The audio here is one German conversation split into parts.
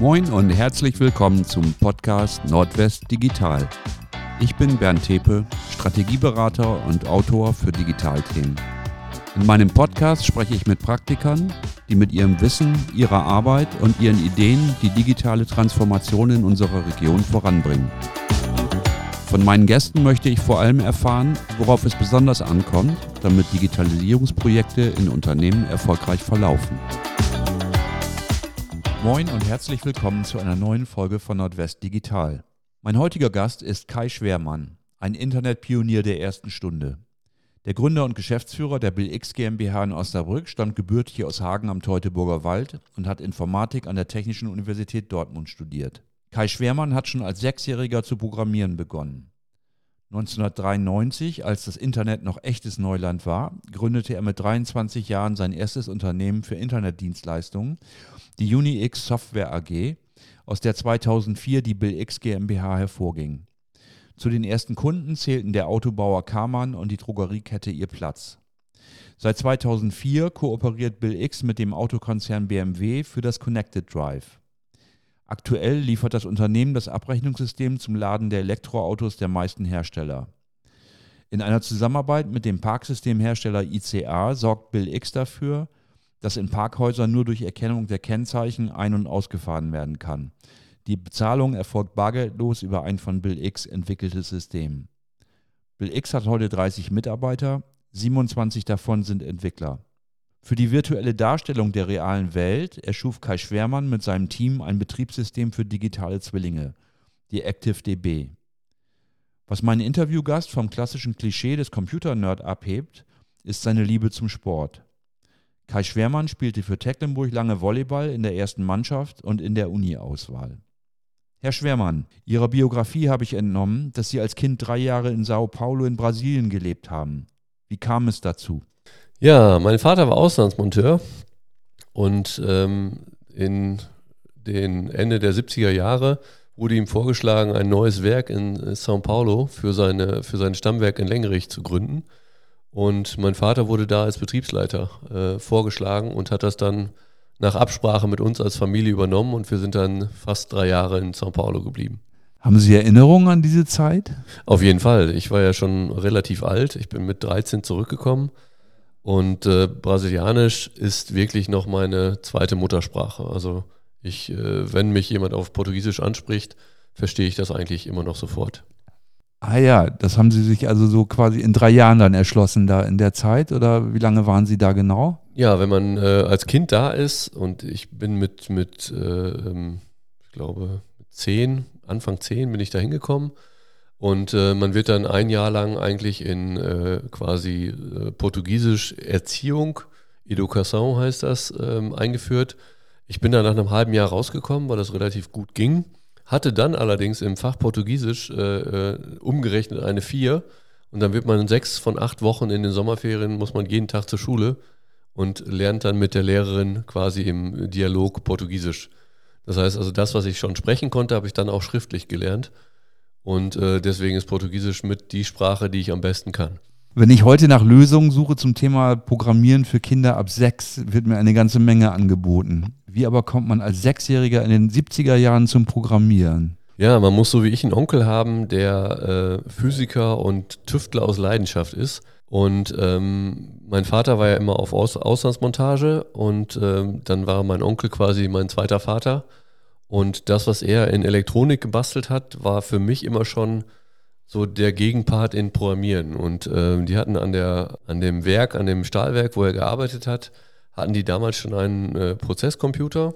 Moin und herzlich willkommen zum Podcast Nordwest Digital. Ich bin Bernd Tepe, Strategieberater und Autor für Digitalthemen. In meinem Podcast spreche ich mit Praktikern, die mit ihrem Wissen, ihrer Arbeit und ihren Ideen die digitale Transformation in unserer Region voranbringen. Von meinen Gästen möchte ich vor allem erfahren, worauf es besonders ankommt, damit Digitalisierungsprojekte in Unternehmen erfolgreich verlaufen. Moin und herzlich willkommen zu einer neuen Folge von Nordwest Digital. Mein heutiger Gast ist Kai Schwermann, ein Internetpionier der ersten Stunde. Der Gründer und Geschäftsführer der BillX GmbH in Osnabrück stammt gebürtig aus Hagen am Teutoburger Wald und hat Informatik an der Technischen Universität Dortmund studiert. Kai Schwermann hat schon als Sechsjähriger zu programmieren begonnen. 1993, als das Internet noch echtes Neuland war, gründete er mit 23 Jahren sein erstes Unternehmen für Internetdienstleistungen, die UniX Software AG, aus der 2004 die BillX GmbH hervorging. Zu den ersten Kunden zählten der Autobauer Kamann und die Drogeriekette Ihr Platz. Seit 2004 kooperiert BillX mit dem Autokonzern BMW für das Connected Drive. Aktuell liefert das Unternehmen das Abrechnungssystem zum Laden der Elektroautos der meisten Hersteller. In einer Zusammenarbeit mit dem Parksystemhersteller ICA sorgt Bill X dafür, dass in Parkhäusern nur durch Erkennung der Kennzeichen ein- und ausgefahren werden kann. Die Bezahlung erfolgt bargeldlos über ein von Bill X entwickeltes System. Bill X hat heute 30 Mitarbeiter, 27 davon sind Entwickler. Für die virtuelle Darstellung der realen Welt erschuf Kai Schwermann mit seinem Team ein Betriebssystem für digitale Zwillinge, die ActiveDB. Was meinen Interviewgast vom klassischen Klischee des Computer-Nerd abhebt, ist seine Liebe zum Sport. Kai Schwermann spielte für Tecklenburg lange Volleyball in der ersten Mannschaft und in der Uni-Auswahl. Herr Schwermann, Ihrer Biografie habe ich entnommen, dass Sie als Kind drei Jahre in Sao Paulo in Brasilien gelebt haben. Wie kam es dazu? Ja, mein Vater war Auslandsmonteur und ähm, in den Ende der 70er Jahre wurde ihm vorgeschlagen, ein neues Werk in São Paulo für, seine, für sein Stammwerk in Lengerich zu gründen. Und mein Vater wurde da als Betriebsleiter äh, vorgeschlagen und hat das dann nach Absprache mit uns als Familie übernommen und wir sind dann fast drei Jahre in São Paulo geblieben. Haben Sie Erinnerungen an diese Zeit? Auf jeden Fall. Ich war ja schon relativ alt. Ich bin mit 13 zurückgekommen und äh, Brasilianisch ist wirklich noch meine zweite Muttersprache. Also ich, äh, wenn mich jemand auf Portugiesisch anspricht, verstehe ich das eigentlich immer noch sofort. Ah ja, das haben Sie sich also so quasi in drei Jahren dann erschlossen da in der Zeit oder wie lange waren Sie da genau? Ja, wenn man äh, als Kind da ist und ich bin mit, mit äh, ähm, ich glaube, zehn, Anfang zehn bin ich da hingekommen und äh, man wird dann ein Jahr lang eigentlich in äh, quasi äh, Portugiesisch Erziehung, Educação heißt das, ähm, eingeführt. Ich bin dann nach einem halben Jahr rausgekommen, weil das relativ gut ging. Hatte dann allerdings im Fach Portugiesisch äh, äh, umgerechnet eine 4. Und dann wird man sechs von acht Wochen in den Sommerferien, muss man jeden Tag zur Schule und lernt dann mit der Lehrerin quasi im Dialog Portugiesisch. Das heißt also, das, was ich schon sprechen konnte, habe ich dann auch schriftlich gelernt. Und äh, deswegen ist Portugiesisch mit die Sprache, die ich am besten kann. Wenn ich heute nach Lösungen suche zum Thema Programmieren für Kinder ab sechs, wird mir eine ganze Menge angeboten. Wie aber kommt man als Sechsjähriger in den 70er Jahren zum Programmieren? Ja, man muss so wie ich einen Onkel haben, der äh, Physiker und Tüftler aus Leidenschaft ist. Und ähm, mein Vater war ja immer auf aus Auslandsmontage und ähm, dann war mein Onkel quasi mein zweiter Vater. Und das, was er in Elektronik gebastelt hat, war für mich immer schon so der Gegenpart in Programmieren. Und äh, die hatten an, der, an dem Werk, an dem Stahlwerk, wo er gearbeitet hat, hatten die damals schon einen äh, Prozesscomputer.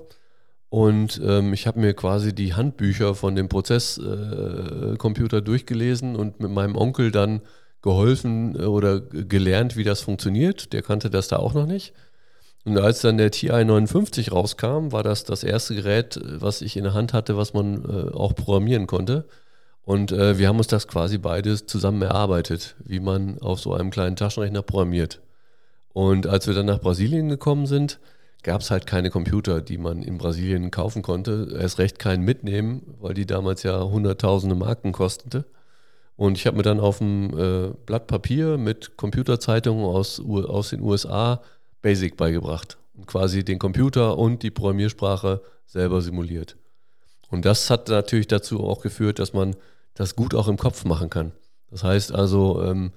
Und ähm, ich habe mir quasi die Handbücher von dem Prozesscomputer äh, durchgelesen und mit meinem Onkel dann geholfen äh, oder gelernt, wie das funktioniert. Der kannte das da auch noch nicht. Und als dann der TI 59 rauskam, war das das erste Gerät, was ich in der Hand hatte, was man äh, auch programmieren konnte. Und äh, wir haben uns das quasi beides zusammen erarbeitet, wie man auf so einem kleinen Taschenrechner programmiert. Und als wir dann nach Brasilien gekommen sind, gab es halt keine Computer, die man in Brasilien kaufen konnte. Erst recht keinen mitnehmen, weil die damals ja hunderttausende Marken kostete. Und ich habe mir dann auf dem äh, Blatt Papier mit Computerzeitungen aus, aus den USA Basic beigebracht und quasi den Computer und die Programmiersprache selber simuliert. Und das hat natürlich dazu auch geführt, dass man das gut auch im Kopf machen kann. Das heißt also, ähm,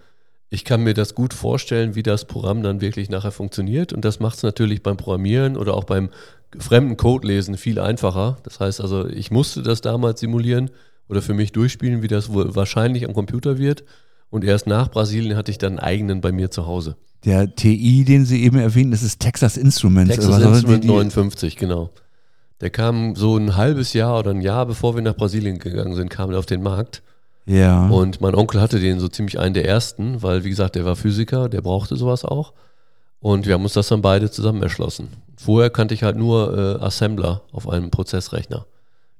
ich kann mir das gut vorstellen, wie das Programm dann wirklich nachher funktioniert. Und das macht es natürlich beim Programmieren oder auch beim fremden Codelesen viel einfacher. Das heißt also, ich musste das damals simulieren oder für mich durchspielen, wie das wohl wahrscheinlich am Computer wird. Und erst nach Brasilien hatte ich dann einen eigenen bei mir zu Hause. Der TI, den Sie eben erwähnten, das ist Texas Instruments. Texas Instruments 59, genau. Der kam so ein halbes Jahr oder ein Jahr bevor wir nach Brasilien gegangen sind, kam er auf den Markt. Ja. Und mein Onkel hatte den so ziemlich einen der ersten, weil, wie gesagt, der war Physiker, der brauchte sowas auch. Und wir haben uns das dann beide zusammen erschlossen. Vorher kannte ich halt nur äh, Assembler auf einem Prozessrechner.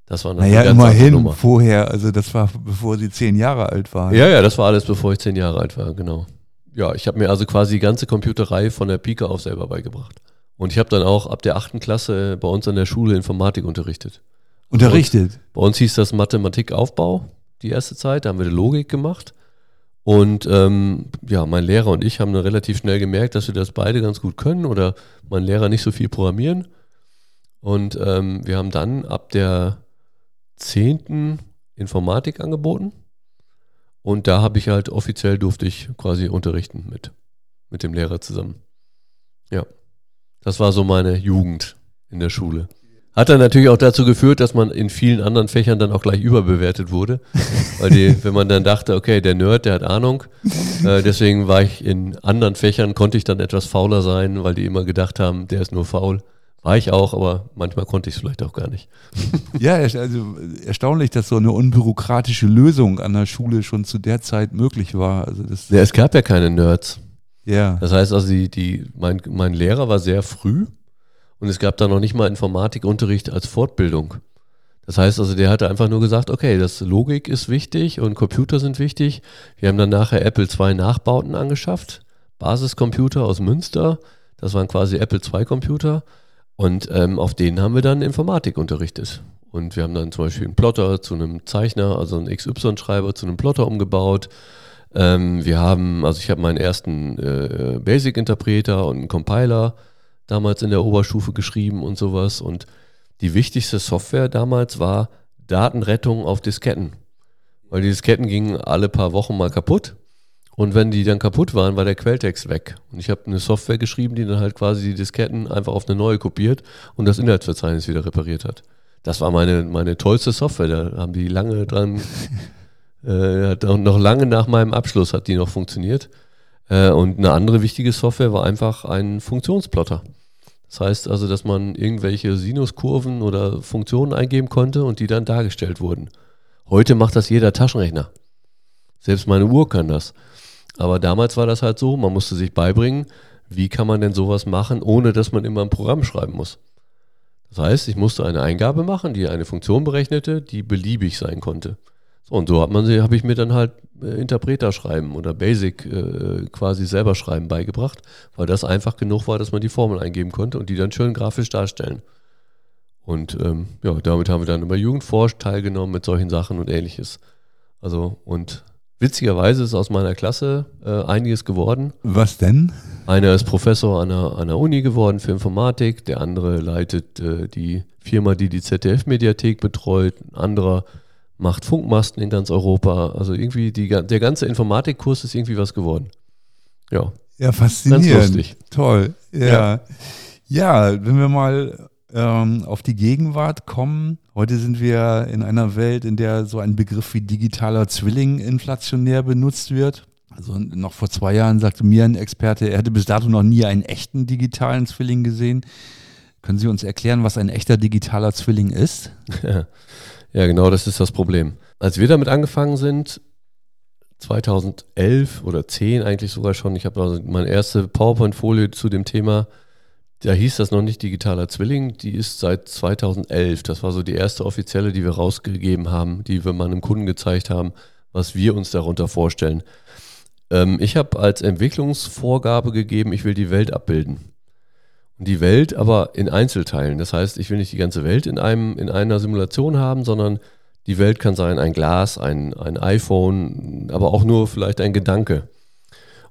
Das war naja, immerhin vorher, also das war bevor sie zehn Jahre alt waren. Ja, ja, das war alles bevor ich zehn Jahre alt war, genau. Ja, ich habe mir also quasi die ganze Computerei von der Pike auf selber beigebracht. Und ich habe dann auch ab der achten Klasse bei uns an der Schule Informatik unterrichtet. Unterrichtet? Bei uns, bei uns hieß das Mathematikaufbau die erste Zeit, da haben wir Logik gemacht. Und ähm, ja, mein Lehrer und ich haben dann relativ schnell gemerkt, dass wir das beide ganz gut können oder mein Lehrer nicht so viel programmieren. Und ähm, wir haben dann ab der zehnten Informatik angeboten. Und da habe ich halt offiziell durfte ich quasi unterrichten mit, mit dem Lehrer zusammen. Ja, das war so meine Jugend in der Schule. Hat dann natürlich auch dazu geführt, dass man in vielen anderen Fächern dann auch gleich überbewertet wurde. Weil die, wenn man dann dachte, okay, der Nerd, der hat Ahnung. Äh, deswegen war ich in anderen Fächern, konnte ich dann etwas fauler sein, weil die immer gedacht haben, der ist nur faul. War ich auch, aber manchmal konnte ich es vielleicht auch gar nicht. Ja, also erstaunlich, dass so eine unbürokratische Lösung an der Schule schon zu der Zeit möglich war. Also das ja, es gab ja keine Nerds. Ja. Das heißt also, die, die, mein, mein Lehrer war sehr früh und es gab da noch nicht mal Informatikunterricht als Fortbildung. Das heißt also, der hatte einfach nur gesagt, okay, das Logik ist wichtig und Computer sind wichtig. Wir haben dann nachher Apple II Nachbauten angeschafft, Basiscomputer aus Münster. Das waren quasi Apple II Computer. Und ähm, auf denen haben wir dann Informatik unterrichtet. Und wir haben dann zum Beispiel einen Plotter zu einem Zeichner, also einen XY-Schreiber zu einem Plotter umgebaut. Ähm, wir haben, also ich habe meinen ersten äh, Basic-Interpreter und einen Compiler damals in der Oberstufe geschrieben und sowas. Und die wichtigste Software damals war Datenrettung auf Disketten. Weil die Disketten gingen alle paar Wochen mal kaputt. Und wenn die dann kaputt waren, war der Quelltext weg. Und ich habe eine Software geschrieben, die dann halt quasi die Disketten einfach auf eine neue kopiert und das Inhaltsverzeichnis wieder repariert hat. Das war meine, meine tollste Software. Da haben die lange dran, äh, noch lange nach meinem Abschluss hat die noch funktioniert. Äh, und eine andere wichtige Software war einfach ein Funktionsplotter. Das heißt also, dass man irgendwelche Sinuskurven oder Funktionen eingeben konnte und die dann dargestellt wurden. Heute macht das jeder Taschenrechner. Selbst meine Uhr kann das. Aber damals war das halt so, man musste sich beibringen, wie kann man denn sowas machen, ohne dass man immer ein Programm schreiben muss. Das heißt, ich musste eine Eingabe machen, die eine Funktion berechnete, die beliebig sein konnte. So, und so hat man sie, habe ich mir dann halt äh, Interpreter schreiben oder Basic äh, quasi selber schreiben beigebracht, weil das einfach genug war, dass man die Formel eingeben konnte und die dann schön grafisch darstellen. Und ähm, ja, damit haben wir dann über Jugendforsch teilgenommen mit solchen Sachen und ähnliches. Also, und witzigerweise ist aus meiner Klasse äh, einiges geworden. Was denn? Einer ist Professor an der, an der Uni geworden für Informatik, der andere leitet äh, die Firma, die die ZDF-Mediathek betreut, ein anderer macht Funkmasten in ganz Europa. Also irgendwie die, der ganze Informatikkurs ist irgendwie was geworden. Ja. Ja, faszinierend. Ganz lustig. Toll. Ja. ja. Ja, wenn wir mal ähm, auf die Gegenwart kommen. Heute sind wir in einer Welt, in der so ein Begriff wie digitaler Zwilling inflationär benutzt wird. Also noch vor zwei Jahren sagte mir ein Experte, er hätte bis dato noch nie einen echten digitalen Zwilling gesehen. Können Sie uns erklären, was ein echter digitaler Zwilling ist? Ja. Genau, das ist das Problem. Als wir damit angefangen sind, 2011 oder 10 eigentlich sogar schon, ich habe also meine erste PowerPoint-Folie zu dem Thema, da hieß das noch nicht digitaler Zwilling, die ist seit 2011. Das war so die erste offizielle, die wir rausgegeben haben, die wir meinem Kunden gezeigt haben, was wir uns darunter vorstellen. Ähm, ich habe als Entwicklungsvorgabe gegeben, ich will die Welt abbilden. Die Welt aber in Einzelteilen. Das heißt, ich will nicht die ganze Welt in, einem, in einer Simulation haben, sondern die Welt kann sein ein Glas, ein, ein iPhone, aber auch nur vielleicht ein Gedanke.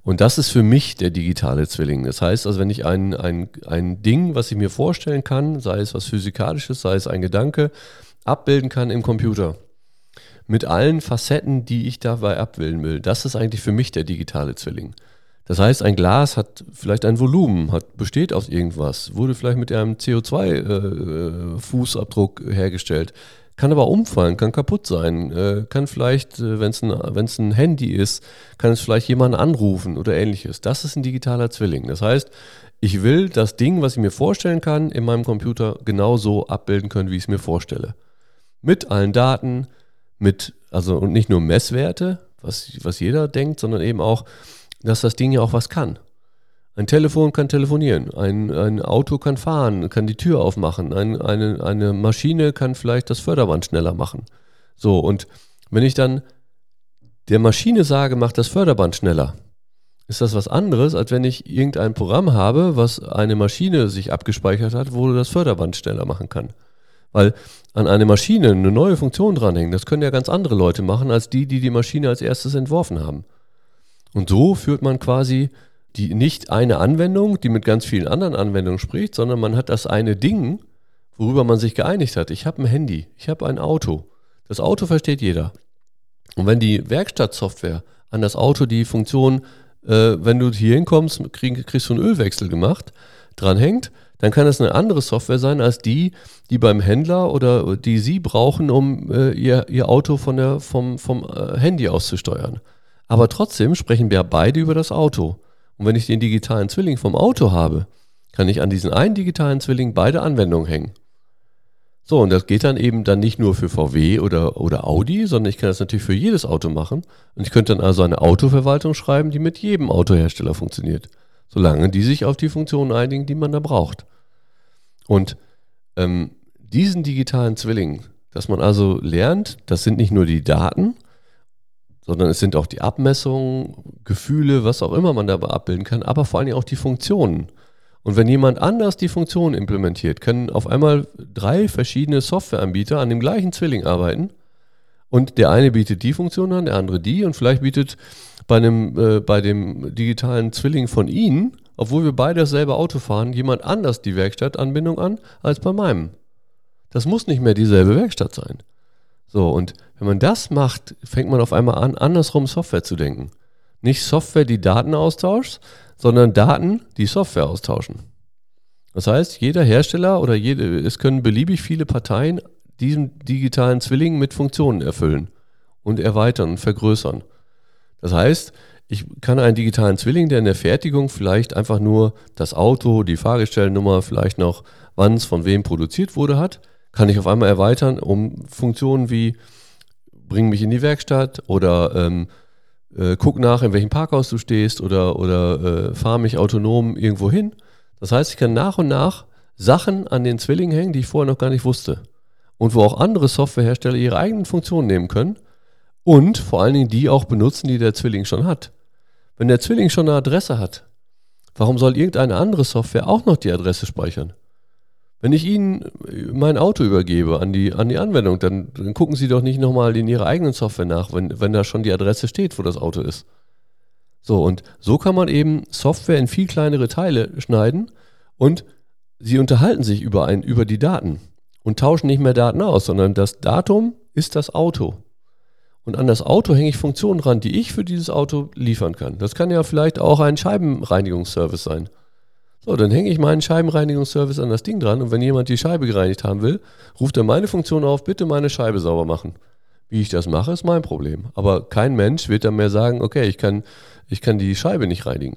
Und das ist für mich der digitale Zwilling. Das heißt also, wenn ich ein, ein, ein Ding, was ich mir vorstellen kann, sei es was Physikalisches, sei es ein Gedanke, abbilden kann im Computer. Mit allen Facetten, die ich dabei abbilden will. Das ist eigentlich für mich der digitale Zwilling. Das heißt, ein Glas hat vielleicht ein Volumen, hat, besteht aus irgendwas, wurde vielleicht mit einem CO2-Fußabdruck äh, hergestellt, kann aber umfallen, kann kaputt sein, äh, kann vielleicht, äh, wenn es ein, ein Handy ist, kann es vielleicht jemanden anrufen oder ähnliches. Das ist ein digitaler Zwilling. Das heißt, ich will das Ding, was ich mir vorstellen kann, in meinem Computer genauso abbilden können, wie ich es mir vorstelle. Mit allen Daten, mit, also und nicht nur Messwerte, was, was jeder denkt, sondern eben auch dass das Ding ja auch was kann. Ein Telefon kann telefonieren, ein, ein Auto kann fahren, kann die Tür aufmachen, ein, eine, eine Maschine kann vielleicht das Förderband schneller machen. So, und wenn ich dann der Maschine sage, mach das Förderband schneller, ist das was anderes, als wenn ich irgendein Programm habe, was eine Maschine sich abgespeichert hat, wo das Förderband schneller machen kann. Weil an eine Maschine eine neue Funktion dranhängen, das können ja ganz andere Leute machen, als die, die die Maschine als erstes entworfen haben. Und so führt man quasi die, nicht eine Anwendung, die mit ganz vielen anderen Anwendungen spricht, sondern man hat das eine Ding, worüber man sich geeinigt hat. Ich habe ein Handy, ich habe ein Auto. Das Auto versteht jeder. Und wenn die Werkstattsoftware an das Auto die Funktion, äh, wenn du hier hinkommst, krieg, kriegst du einen Ölwechsel gemacht, dranhängt, dann kann es eine andere Software sein als die, die beim Händler oder die Sie brauchen, um äh, ihr, ihr Auto von der, vom, vom äh, Handy aus zu steuern. Aber trotzdem sprechen wir beide über das Auto. Und wenn ich den digitalen Zwilling vom Auto habe, kann ich an diesen einen digitalen Zwilling beide Anwendungen hängen. So, und das geht dann eben dann nicht nur für VW oder, oder Audi, sondern ich kann das natürlich für jedes Auto machen. Und ich könnte dann also eine Autoverwaltung schreiben, die mit jedem Autohersteller funktioniert. Solange die sich auf die Funktionen einigen, die man da braucht. Und ähm, diesen digitalen Zwilling, dass man also lernt, das sind nicht nur die Daten, sondern es sind auch die Abmessungen, Gefühle, was auch immer man dabei abbilden kann, aber vor allem auch die Funktionen. Und wenn jemand anders die Funktionen implementiert, können auf einmal drei verschiedene Softwareanbieter an dem gleichen Zwilling arbeiten. Und der eine bietet die Funktion an, der andere die und vielleicht bietet bei, einem, äh, bei dem digitalen Zwilling von Ihnen, obwohl wir beide dasselbe Auto fahren, jemand anders die Werkstattanbindung an als bei meinem. Das muss nicht mehr dieselbe Werkstatt sein. So, und wenn man das macht, fängt man auf einmal an, andersrum Software zu denken. Nicht Software, die Daten austauscht, sondern Daten, die Software austauschen. Das heißt, jeder Hersteller oder jede, es können beliebig viele Parteien diesen digitalen Zwilling mit Funktionen erfüllen und erweitern und vergrößern. Das heißt, ich kann einen digitalen Zwilling, der in der Fertigung vielleicht einfach nur das Auto, die Fahrgestellnummer, vielleicht noch, wann es von wem produziert wurde, hat, kann ich auf einmal erweitern um Funktionen wie bring mich in die Werkstatt oder ähm, äh, guck nach, in welchem Parkhaus du stehst oder, oder äh, fahr mich autonom irgendwo hin. Das heißt, ich kann nach und nach Sachen an den Zwilling hängen, die ich vorher noch gar nicht wusste. Und wo auch andere Softwarehersteller ihre eigenen Funktionen nehmen können und vor allen Dingen die auch benutzen, die der Zwilling schon hat. Wenn der Zwilling schon eine Adresse hat, warum soll irgendeine andere Software auch noch die Adresse speichern? Wenn ich Ihnen mein Auto übergebe an die, an die Anwendung, dann, dann gucken Sie doch nicht nochmal in Ihrer eigenen Software nach, wenn, wenn da schon die Adresse steht, wo das Auto ist. So, und so kann man eben Software in viel kleinere Teile schneiden und sie unterhalten sich über, ein, über die Daten und tauschen nicht mehr Daten aus, sondern das Datum ist das Auto. Und an das Auto hänge ich Funktionen ran, die ich für dieses Auto liefern kann. Das kann ja vielleicht auch ein Scheibenreinigungsservice sein. So, dann hänge ich meinen Scheibenreinigungsservice an das Ding dran und wenn jemand die Scheibe gereinigt haben will, ruft er meine Funktion auf, bitte meine Scheibe sauber machen. Wie ich das mache, ist mein Problem. Aber kein Mensch wird dann mehr sagen, okay, ich kann, ich kann die Scheibe nicht reinigen.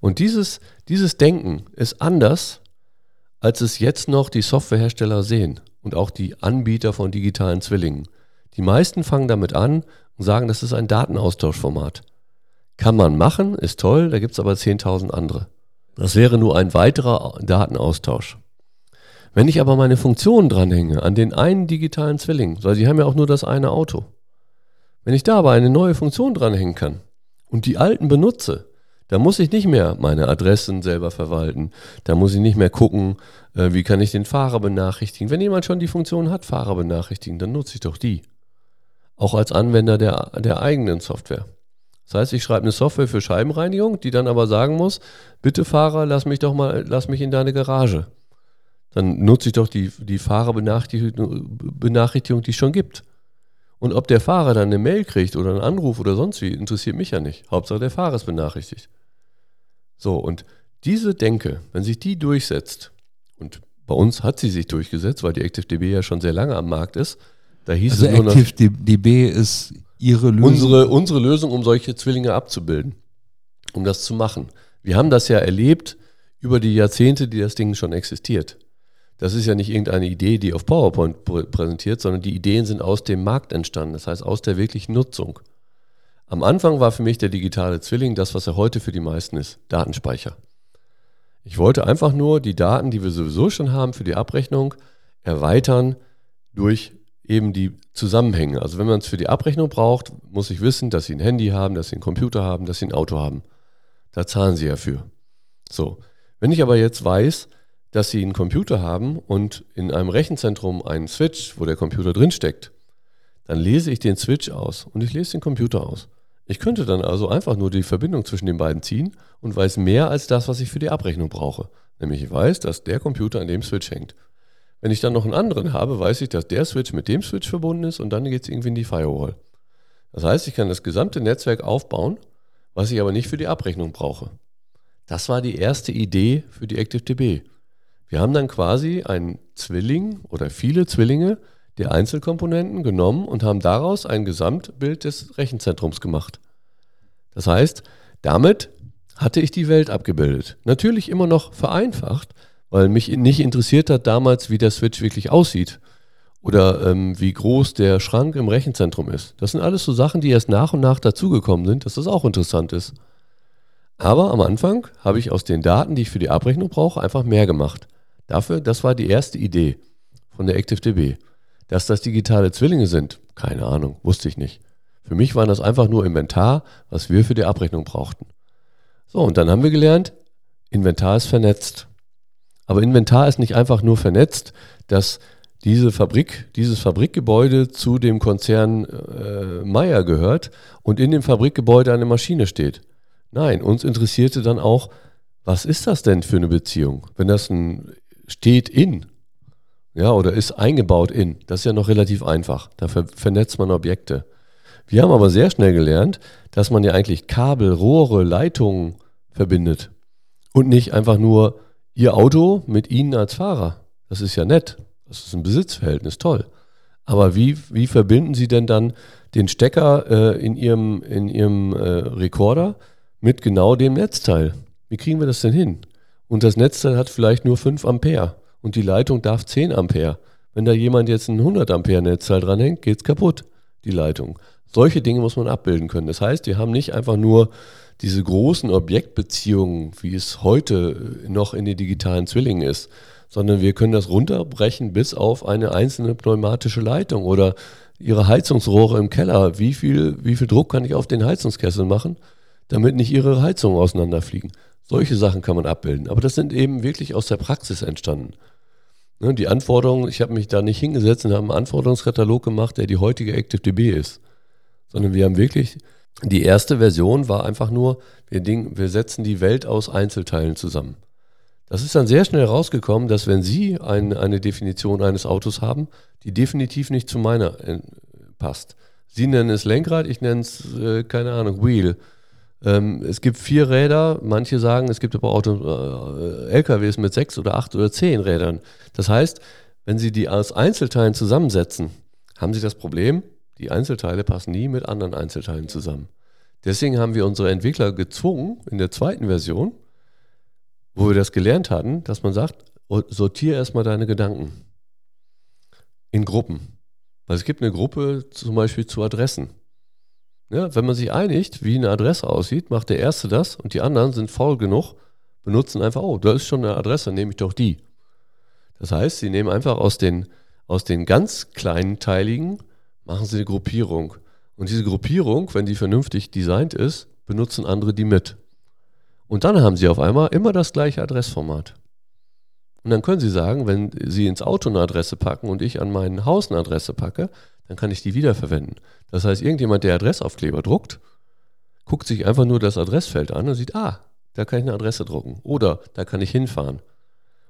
Und dieses, dieses Denken ist anders, als es jetzt noch die Softwarehersteller sehen und auch die Anbieter von digitalen Zwillingen. Die meisten fangen damit an und sagen, das ist ein Datenaustauschformat. Kann man machen, ist toll, da gibt es aber 10.000 andere. Das wäre nur ein weiterer Datenaustausch. Wenn ich aber meine Funktionen dranhänge an den einen digitalen Zwilling, weil sie haben ja auch nur das eine Auto. Wenn ich da aber eine neue Funktion dranhängen kann und die alten benutze, da muss ich nicht mehr meine Adressen selber verwalten. Da muss ich nicht mehr gucken, äh, wie kann ich den Fahrer benachrichtigen. Wenn jemand schon die Funktion hat, Fahrer benachrichtigen, dann nutze ich doch die. Auch als Anwender der, der eigenen Software. Das heißt, ich schreibe eine Software für Scheibenreinigung, die dann aber sagen muss, bitte Fahrer, lass mich doch mal, lass mich in deine Garage. Dann nutze ich doch die, die Fahrerbenachrichtigung, die es schon gibt. Und ob der Fahrer dann eine Mail kriegt oder einen Anruf oder sonst wie, interessiert mich ja nicht. Hauptsache der Fahrer ist benachrichtigt. So, und diese Denke, wenn sich die durchsetzt, und bei uns hat sie sich durchgesetzt, weil die ActiveDB ja schon sehr lange am Markt ist, da hieß also es nur noch, ActiveDB ist Ihre Lösung? Unsere, unsere Lösung, um solche Zwillinge abzubilden, um das zu machen. Wir haben das ja erlebt über die Jahrzehnte, die das Ding schon existiert. Das ist ja nicht irgendeine Idee, die auf PowerPoint pr präsentiert, sondern die Ideen sind aus dem Markt entstanden, das heißt aus der wirklichen Nutzung. Am Anfang war für mich der digitale Zwilling das, was er heute für die meisten ist, Datenspeicher. Ich wollte einfach nur die Daten, die wir sowieso schon haben für die Abrechnung, erweitern durch eben die Zusammenhänge. Also wenn man es für die Abrechnung braucht, muss ich wissen, dass Sie ein Handy haben, dass Sie einen Computer haben, dass Sie ein Auto haben. Da zahlen Sie ja für. So. Wenn ich aber jetzt weiß, dass Sie einen Computer haben und in einem Rechenzentrum einen Switch, wo der Computer drinsteckt, dann lese ich den Switch aus und ich lese den Computer aus. Ich könnte dann also einfach nur die Verbindung zwischen den beiden ziehen und weiß mehr als das, was ich für die Abrechnung brauche. Nämlich ich weiß, dass der Computer an dem Switch hängt. Wenn ich dann noch einen anderen habe, weiß ich, dass der Switch mit dem Switch verbunden ist und dann geht es irgendwie in die Firewall. Das heißt, ich kann das gesamte Netzwerk aufbauen, was ich aber nicht für die Abrechnung brauche. Das war die erste Idee für die ActiveDB. Wir haben dann quasi einen Zwilling oder viele Zwillinge der Einzelkomponenten genommen und haben daraus ein Gesamtbild des Rechenzentrums gemacht. Das heißt, damit hatte ich die Welt abgebildet. Natürlich immer noch vereinfacht, weil mich nicht interessiert hat damals, wie der Switch wirklich aussieht oder ähm, wie groß der Schrank im Rechenzentrum ist. Das sind alles so Sachen, die erst nach und nach dazugekommen sind, dass das auch interessant ist. Aber am Anfang habe ich aus den Daten, die ich für die Abrechnung brauche, einfach mehr gemacht. Dafür, das war die erste Idee von der ActiveDB. Dass das digitale Zwillinge sind, keine Ahnung, wusste ich nicht. Für mich waren das einfach nur Inventar, was wir für die Abrechnung brauchten. So, und dann haben wir gelernt, Inventar ist vernetzt. Aber Inventar ist nicht einfach nur vernetzt, dass diese Fabrik, dieses Fabrikgebäude zu dem Konzern äh, Meyer gehört und in dem Fabrikgebäude eine Maschine steht. Nein, uns interessierte dann auch, was ist das denn für eine Beziehung? Wenn das ein steht in, ja, oder ist eingebaut in, das ist ja noch relativ einfach. Da ver vernetzt man Objekte. Wir haben aber sehr schnell gelernt, dass man ja eigentlich Kabel, Rohre, Leitungen verbindet und nicht einfach nur Ihr Auto mit Ihnen als Fahrer. Das ist ja nett. Das ist ein Besitzverhältnis, toll. Aber wie, wie verbinden Sie denn dann den Stecker äh, in Ihrem, in Ihrem äh, Rekorder mit genau dem Netzteil? Wie kriegen wir das denn hin? Und das Netzteil hat vielleicht nur 5 Ampere und die Leitung darf 10 Ampere. Wenn da jemand jetzt ein 100 Ampere Netzteil dranhängt, geht es kaputt, die Leitung. Solche Dinge muss man abbilden können. Das heißt, wir haben nicht einfach nur diese großen Objektbeziehungen, wie es heute noch in den digitalen Zwillingen ist, sondern wir können das runterbrechen bis auf eine einzelne pneumatische Leitung oder Ihre Heizungsrohre im Keller. Wie viel, wie viel Druck kann ich auf den Heizungskessel machen, damit nicht Ihre Heizungen auseinanderfliegen? Solche Sachen kann man abbilden. Aber das sind eben wirklich aus der Praxis entstanden. Ne, die Anforderungen, ich habe mich da nicht hingesetzt und habe einen Anforderungskatalog gemacht, der die heutige ActiveDB ist. Sondern wir haben wirklich die erste Version war einfach nur, wir, Ding, wir setzen die Welt aus Einzelteilen zusammen. Das ist dann sehr schnell rausgekommen, dass wenn Sie ein, eine Definition eines Autos haben, die definitiv nicht zu meiner äh, passt. Sie nennen es Lenkrad, ich nenne es, äh, keine Ahnung, Wheel. Ähm, es gibt vier Räder, manche sagen, es gibt aber Auto, äh, LKWs mit sechs oder acht oder zehn Rädern. Das heißt, wenn Sie die aus Einzelteilen zusammensetzen, haben Sie das Problem, die Einzelteile passen nie mit anderen Einzelteilen zusammen. Deswegen haben wir unsere Entwickler gezwungen, in der zweiten Version, wo wir das gelernt hatten, dass man sagt, sortiere erstmal deine Gedanken in Gruppen. Weil es gibt eine Gruppe zum Beispiel zu Adressen. Ja, wenn man sich einigt, wie eine Adresse aussieht, macht der Erste das und die anderen sind faul genug, benutzen einfach, oh, da ist schon eine Adresse, nehme ich doch die. Das heißt, sie nehmen einfach aus den, aus den ganz kleinen Teiligen machen Sie eine Gruppierung. Und diese Gruppierung, wenn die vernünftig designt ist, benutzen andere die mit. Und dann haben Sie auf einmal immer das gleiche Adressformat. Und dann können Sie sagen, wenn Sie ins Auto eine Adresse packen und ich an mein Haus eine Adresse packe, dann kann ich die wiederverwenden. Das heißt, irgendjemand, der Adressaufkleber druckt, guckt sich einfach nur das Adressfeld an und sieht, ah, da kann ich eine Adresse drucken. Oder da kann ich hinfahren.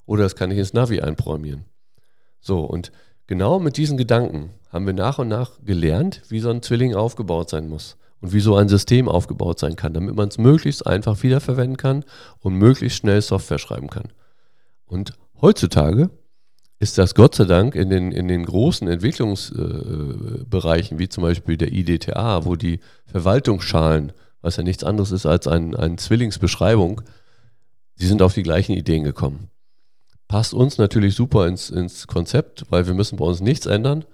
oder das kann ich ins Navi einprogrammieren. So, und genau mit diesen Gedanken haben wir nach und nach gelernt, wie so ein Zwilling aufgebaut sein muss und wie so ein System aufgebaut sein kann, damit man es möglichst einfach wiederverwenden kann und möglichst schnell Software schreiben kann. Und heutzutage ist das Gott sei Dank in den, in den großen Entwicklungsbereichen, äh, wie zum Beispiel der IDTA, wo die Verwaltungsschalen, was ja nichts anderes ist als ein, eine Zwillingsbeschreibung, die sind auf die gleichen Ideen gekommen. Passt uns natürlich super ins, ins Konzept, weil wir müssen bei uns nichts ändern,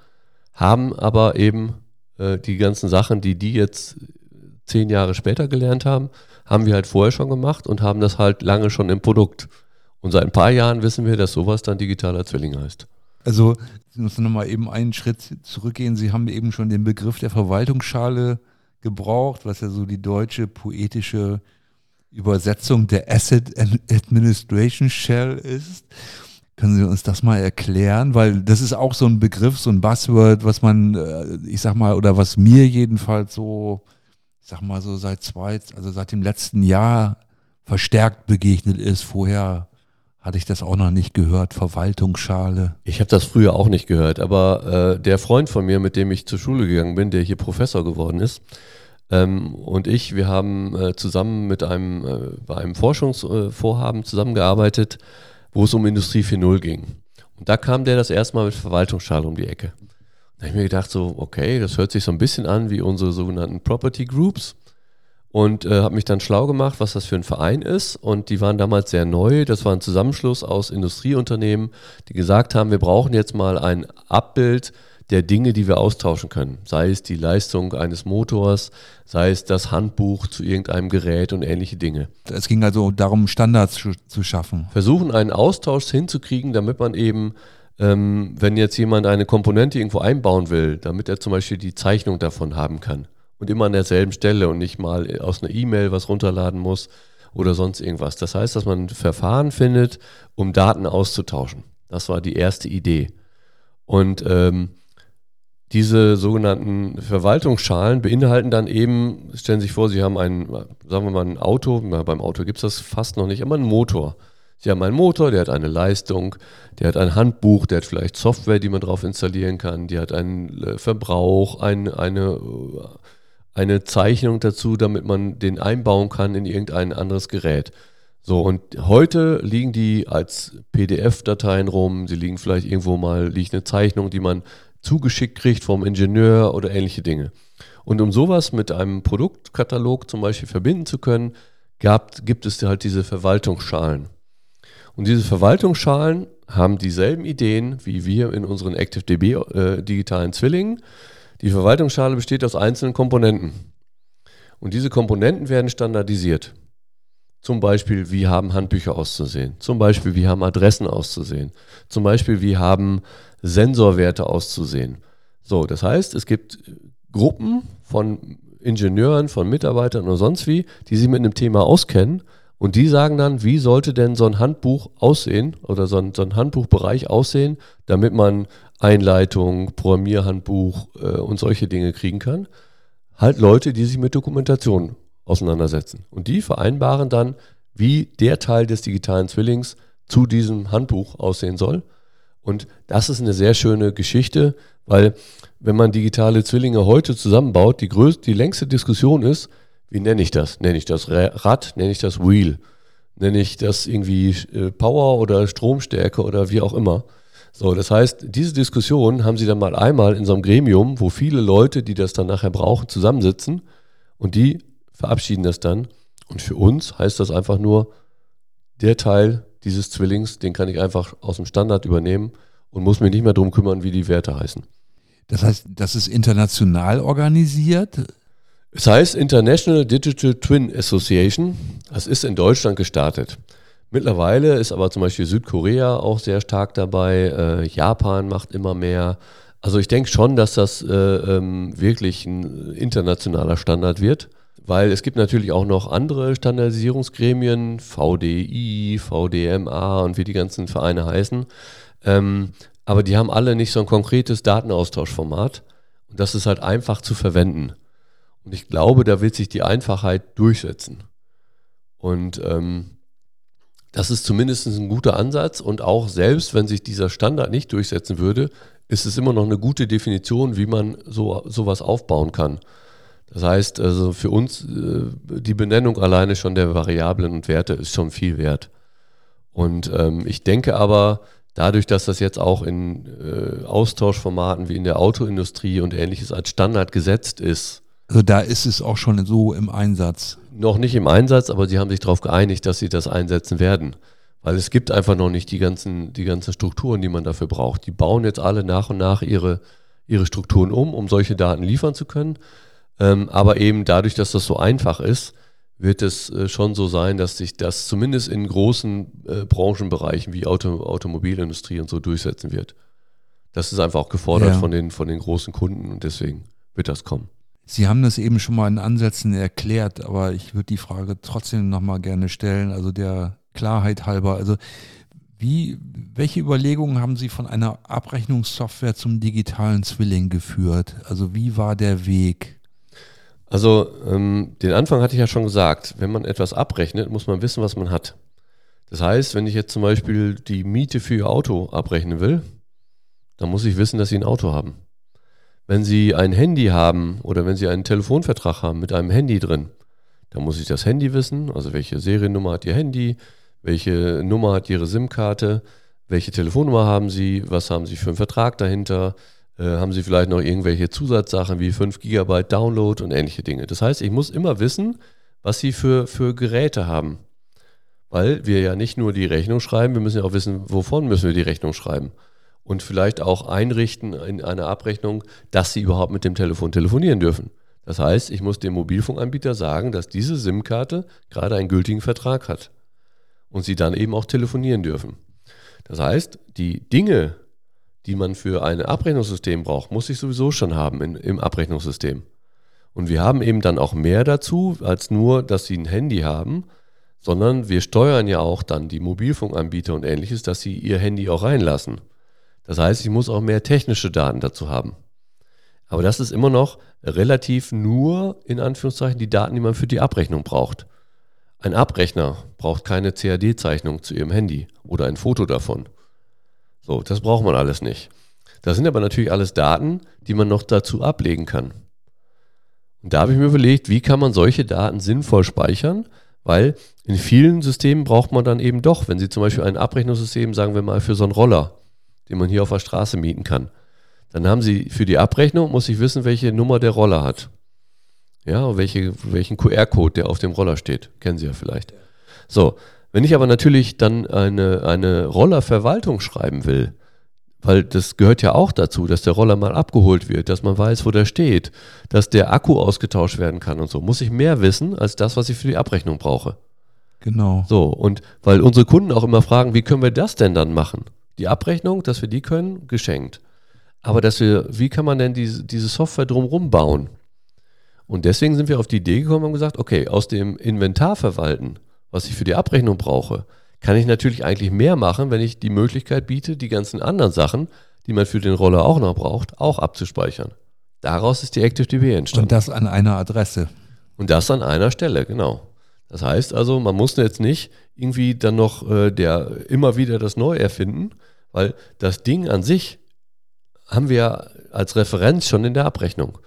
haben aber eben äh, die ganzen Sachen, die die jetzt zehn Jahre später gelernt haben, haben wir halt vorher schon gemacht und haben das halt lange schon im Produkt. Und seit ein paar Jahren wissen wir, dass sowas dann digitaler Zwilling heißt. Also, Sie müssen nochmal eben einen Schritt zurückgehen. Sie haben eben schon den Begriff der Verwaltungsschale gebraucht, was ja so die deutsche poetische Übersetzung der Asset Administration Shell ist. Können Sie uns das mal erklären? Weil das ist auch so ein Begriff, so ein Buzzword, was man, äh, ich sag mal, oder was mir jedenfalls so, ich sag mal so seit zwei, also seit dem letzten Jahr verstärkt begegnet ist. Vorher hatte ich das auch noch nicht gehört, Verwaltungsschale. Ich habe das früher auch nicht gehört, aber äh, der Freund von mir, mit dem ich zur Schule gegangen bin, der hier Professor geworden ist, ähm, und ich, wir haben äh, zusammen mit einem, äh, bei einem Forschungsvorhaben zusammengearbeitet, wo es um Industrie 4.0 ging. Und da kam der das erste Mal mit Verwaltungsschale um die Ecke. Da habe ich mir gedacht, so, okay, das hört sich so ein bisschen an wie unsere sogenannten Property Groups. Und äh, habe mich dann schlau gemacht, was das für ein Verein ist. Und die waren damals sehr neu. Das war ein Zusammenschluss aus Industrieunternehmen, die gesagt haben, wir brauchen jetzt mal ein Abbild der Dinge, die wir austauschen können. Sei es die Leistung eines Motors, sei es das Handbuch zu irgendeinem Gerät und ähnliche Dinge. Es ging also darum, Standards zu schaffen. Versuchen, einen Austausch hinzukriegen, damit man eben, ähm, wenn jetzt jemand eine Komponente irgendwo einbauen will, damit er zum Beispiel die Zeichnung davon haben kann. Und immer an derselben Stelle und nicht mal aus einer E-Mail was runterladen muss oder sonst irgendwas. Das heißt, dass man Verfahren findet, um Daten auszutauschen. Das war die erste Idee. Und ähm, diese sogenannten Verwaltungsschalen beinhalten dann eben, stellen Sie sich vor, Sie haben ein, sagen wir mal, ein Auto, na, beim Auto gibt es das fast noch nicht, aber einen Motor. Sie haben einen Motor, der hat eine Leistung, der hat ein Handbuch, der hat vielleicht Software, die man drauf installieren kann, die hat einen äh, Verbrauch, ein, eine, eine Zeichnung dazu, damit man den einbauen kann in irgendein anderes Gerät. So, und heute liegen die als PDF-Dateien rum, sie liegen vielleicht irgendwo mal, liegt eine Zeichnung, die man zugeschickt kriegt vom Ingenieur oder ähnliche Dinge. Und um sowas mit einem Produktkatalog zum Beispiel verbinden zu können, gab, gibt es halt diese Verwaltungsschalen. Und diese Verwaltungsschalen haben dieselben Ideen wie wir in unseren ActiveDB äh, digitalen Zwillingen. Die Verwaltungsschale besteht aus einzelnen Komponenten. Und diese Komponenten werden standardisiert. Zum Beispiel, wie haben Handbücher auszusehen? Zum Beispiel, wie haben Adressen auszusehen? Zum Beispiel, wie haben Sensorwerte auszusehen? So, das heißt, es gibt Gruppen von Ingenieuren, von Mitarbeitern oder sonst wie, die sich mit einem Thema auskennen und die sagen dann, wie sollte denn so ein Handbuch aussehen oder so ein, so ein Handbuchbereich aussehen, damit man Einleitung, Programmierhandbuch äh, und solche Dinge kriegen kann. Halt Leute, die sich mit Dokumentation auseinandersetzen. Und die vereinbaren dann, wie der Teil des digitalen Zwillings zu diesem Handbuch aussehen soll. Und das ist eine sehr schöne Geschichte, weil wenn man digitale Zwillinge heute zusammenbaut, die, größte, die längste Diskussion ist, wie nenne ich das? Nenne ich das Rad? Nenne ich das Wheel? Nenne ich das irgendwie äh, Power oder Stromstärke oder wie auch immer? So, das heißt, diese Diskussion haben sie dann mal einmal in so einem Gremium, wo viele Leute, die das dann nachher brauchen, zusammensitzen und die verabschieden das dann. Und für uns heißt das einfach nur, der Teil dieses Zwillings, den kann ich einfach aus dem Standard übernehmen und muss mich nicht mehr darum kümmern, wie die Werte heißen. Das heißt, das ist international organisiert? Es heißt International Digital Twin Association. Das ist in Deutschland gestartet. Mittlerweile ist aber zum Beispiel Südkorea auch sehr stark dabei. Äh, Japan macht immer mehr. Also ich denke schon, dass das äh, ähm, wirklich ein internationaler Standard wird weil es gibt natürlich auch noch andere Standardisierungsgremien, VDI, VDMA und wie die ganzen Vereine heißen. Ähm, aber die haben alle nicht so ein konkretes Datenaustauschformat. Und das ist halt einfach zu verwenden. Und ich glaube, da wird sich die Einfachheit durchsetzen. Und ähm, Das ist zumindest ein guter Ansatz und auch selbst wenn sich dieser Standard nicht durchsetzen würde, ist es immer noch eine gute Definition, wie man so sowas aufbauen kann. Das heißt, also für uns äh, die Benennung alleine schon der Variablen und Werte ist schon viel wert. Und ähm, ich denke aber, dadurch, dass das jetzt auch in äh, Austauschformaten wie in der Autoindustrie und ähnliches als Standard gesetzt ist. Also da ist es auch schon so im Einsatz. Noch nicht im Einsatz, aber sie haben sich darauf geeinigt, dass sie das einsetzen werden. Weil es gibt einfach noch nicht die ganzen, die ganzen Strukturen, die man dafür braucht. Die bauen jetzt alle nach und nach ihre, ihre Strukturen um, um solche Daten liefern zu können. Ähm, aber eben dadurch, dass das so einfach ist, wird es äh, schon so sein, dass sich das zumindest in großen äh, Branchenbereichen wie Auto, Automobilindustrie und so durchsetzen wird. Das ist einfach auch gefordert ja. von, den, von den großen Kunden und deswegen wird das kommen. Sie haben das eben schon mal in Ansätzen erklärt, aber ich würde die Frage trotzdem nochmal gerne stellen, also der Klarheit halber. Also wie, welche Überlegungen haben Sie von einer Abrechnungssoftware zum digitalen Zwilling geführt? Also wie war der Weg? Also ähm, den Anfang hatte ich ja schon gesagt, wenn man etwas abrechnet, muss man wissen, was man hat. Das heißt, wenn ich jetzt zum Beispiel die Miete für Ihr Auto abrechnen will, dann muss ich wissen, dass Sie ein Auto haben. Wenn Sie ein Handy haben oder wenn Sie einen Telefonvertrag haben mit einem Handy drin, dann muss ich das Handy wissen, also welche Seriennummer hat Ihr Handy, welche Nummer hat Ihre SIM-Karte, welche Telefonnummer haben Sie, was haben Sie für einen Vertrag dahinter, haben Sie vielleicht noch irgendwelche Zusatzsachen wie 5 GB Download und ähnliche Dinge. Das heißt, ich muss immer wissen, was Sie für, für Geräte haben. Weil wir ja nicht nur die Rechnung schreiben, wir müssen ja auch wissen, wovon müssen wir die Rechnung schreiben. Und vielleicht auch einrichten in einer Abrechnung, dass Sie überhaupt mit dem Telefon telefonieren dürfen. Das heißt, ich muss dem Mobilfunkanbieter sagen, dass diese SIM-Karte gerade einen gültigen Vertrag hat und Sie dann eben auch telefonieren dürfen. Das heißt, die Dinge, die man für ein Abrechnungssystem braucht, muss ich sowieso schon haben in, im Abrechnungssystem. Und wir haben eben dann auch mehr dazu, als nur, dass sie ein Handy haben, sondern wir steuern ja auch dann die Mobilfunkanbieter und ähnliches, dass sie ihr Handy auch reinlassen. Das heißt, ich muss auch mehr technische Daten dazu haben. Aber das ist immer noch relativ nur, in Anführungszeichen, die Daten, die man für die Abrechnung braucht. Ein Abrechner braucht keine CAD-Zeichnung zu ihrem Handy oder ein Foto davon. So, das braucht man alles nicht. Das sind aber natürlich alles Daten, die man noch dazu ablegen kann. Und da habe ich mir überlegt, wie kann man solche Daten sinnvoll speichern, weil in vielen Systemen braucht man dann eben doch, wenn Sie zum Beispiel ein Abrechnungssystem, sagen wir mal, für so einen Roller, den man hier auf der Straße mieten kann, dann haben Sie für die Abrechnung, muss ich wissen, welche Nummer der Roller hat. Ja, welche, welchen QR-Code der auf dem Roller steht. Kennen Sie ja vielleicht. So, wenn ich aber natürlich dann eine, eine Rollerverwaltung schreiben will, weil das gehört ja auch dazu, dass der Roller mal abgeholt wird, dass man weiß, wo der steht, dass der Akku ausgetauscht werden kann und so, muss ich mehr wissen als das, was ich für die Abrechnung brauche. Genau. So, und weil unsere Kunden auch immer fragen, wie können wir das denn dann machen? Die Abrechnung, dass wir die können, geschenkt. Aber dass wir, wie kann man denn diese, diese Software drumherum bauen? Und deswegen sind wir auf die Idee gekommen und gesagt, okay, aus dem Inventar verwalten was ich für die Abrechnung brauche, kann ich natürlich eigentlich mehr machen, wenn ich die Möglichkeit biete, die ganzen anderen Sachen, die man für den Roller auch noch braucht, auch abzuspeichern. Daraus ist die ActiveDB entstanden. Und das an einer Adresse. Und das an einer Stelle, genau. Das heißt also, man muss jetzt nicht irgendwie dann noch äh, der immer wieder das neu erfinden, weil das Ding an sich haben wir als Referenz schon in der Abrechnung.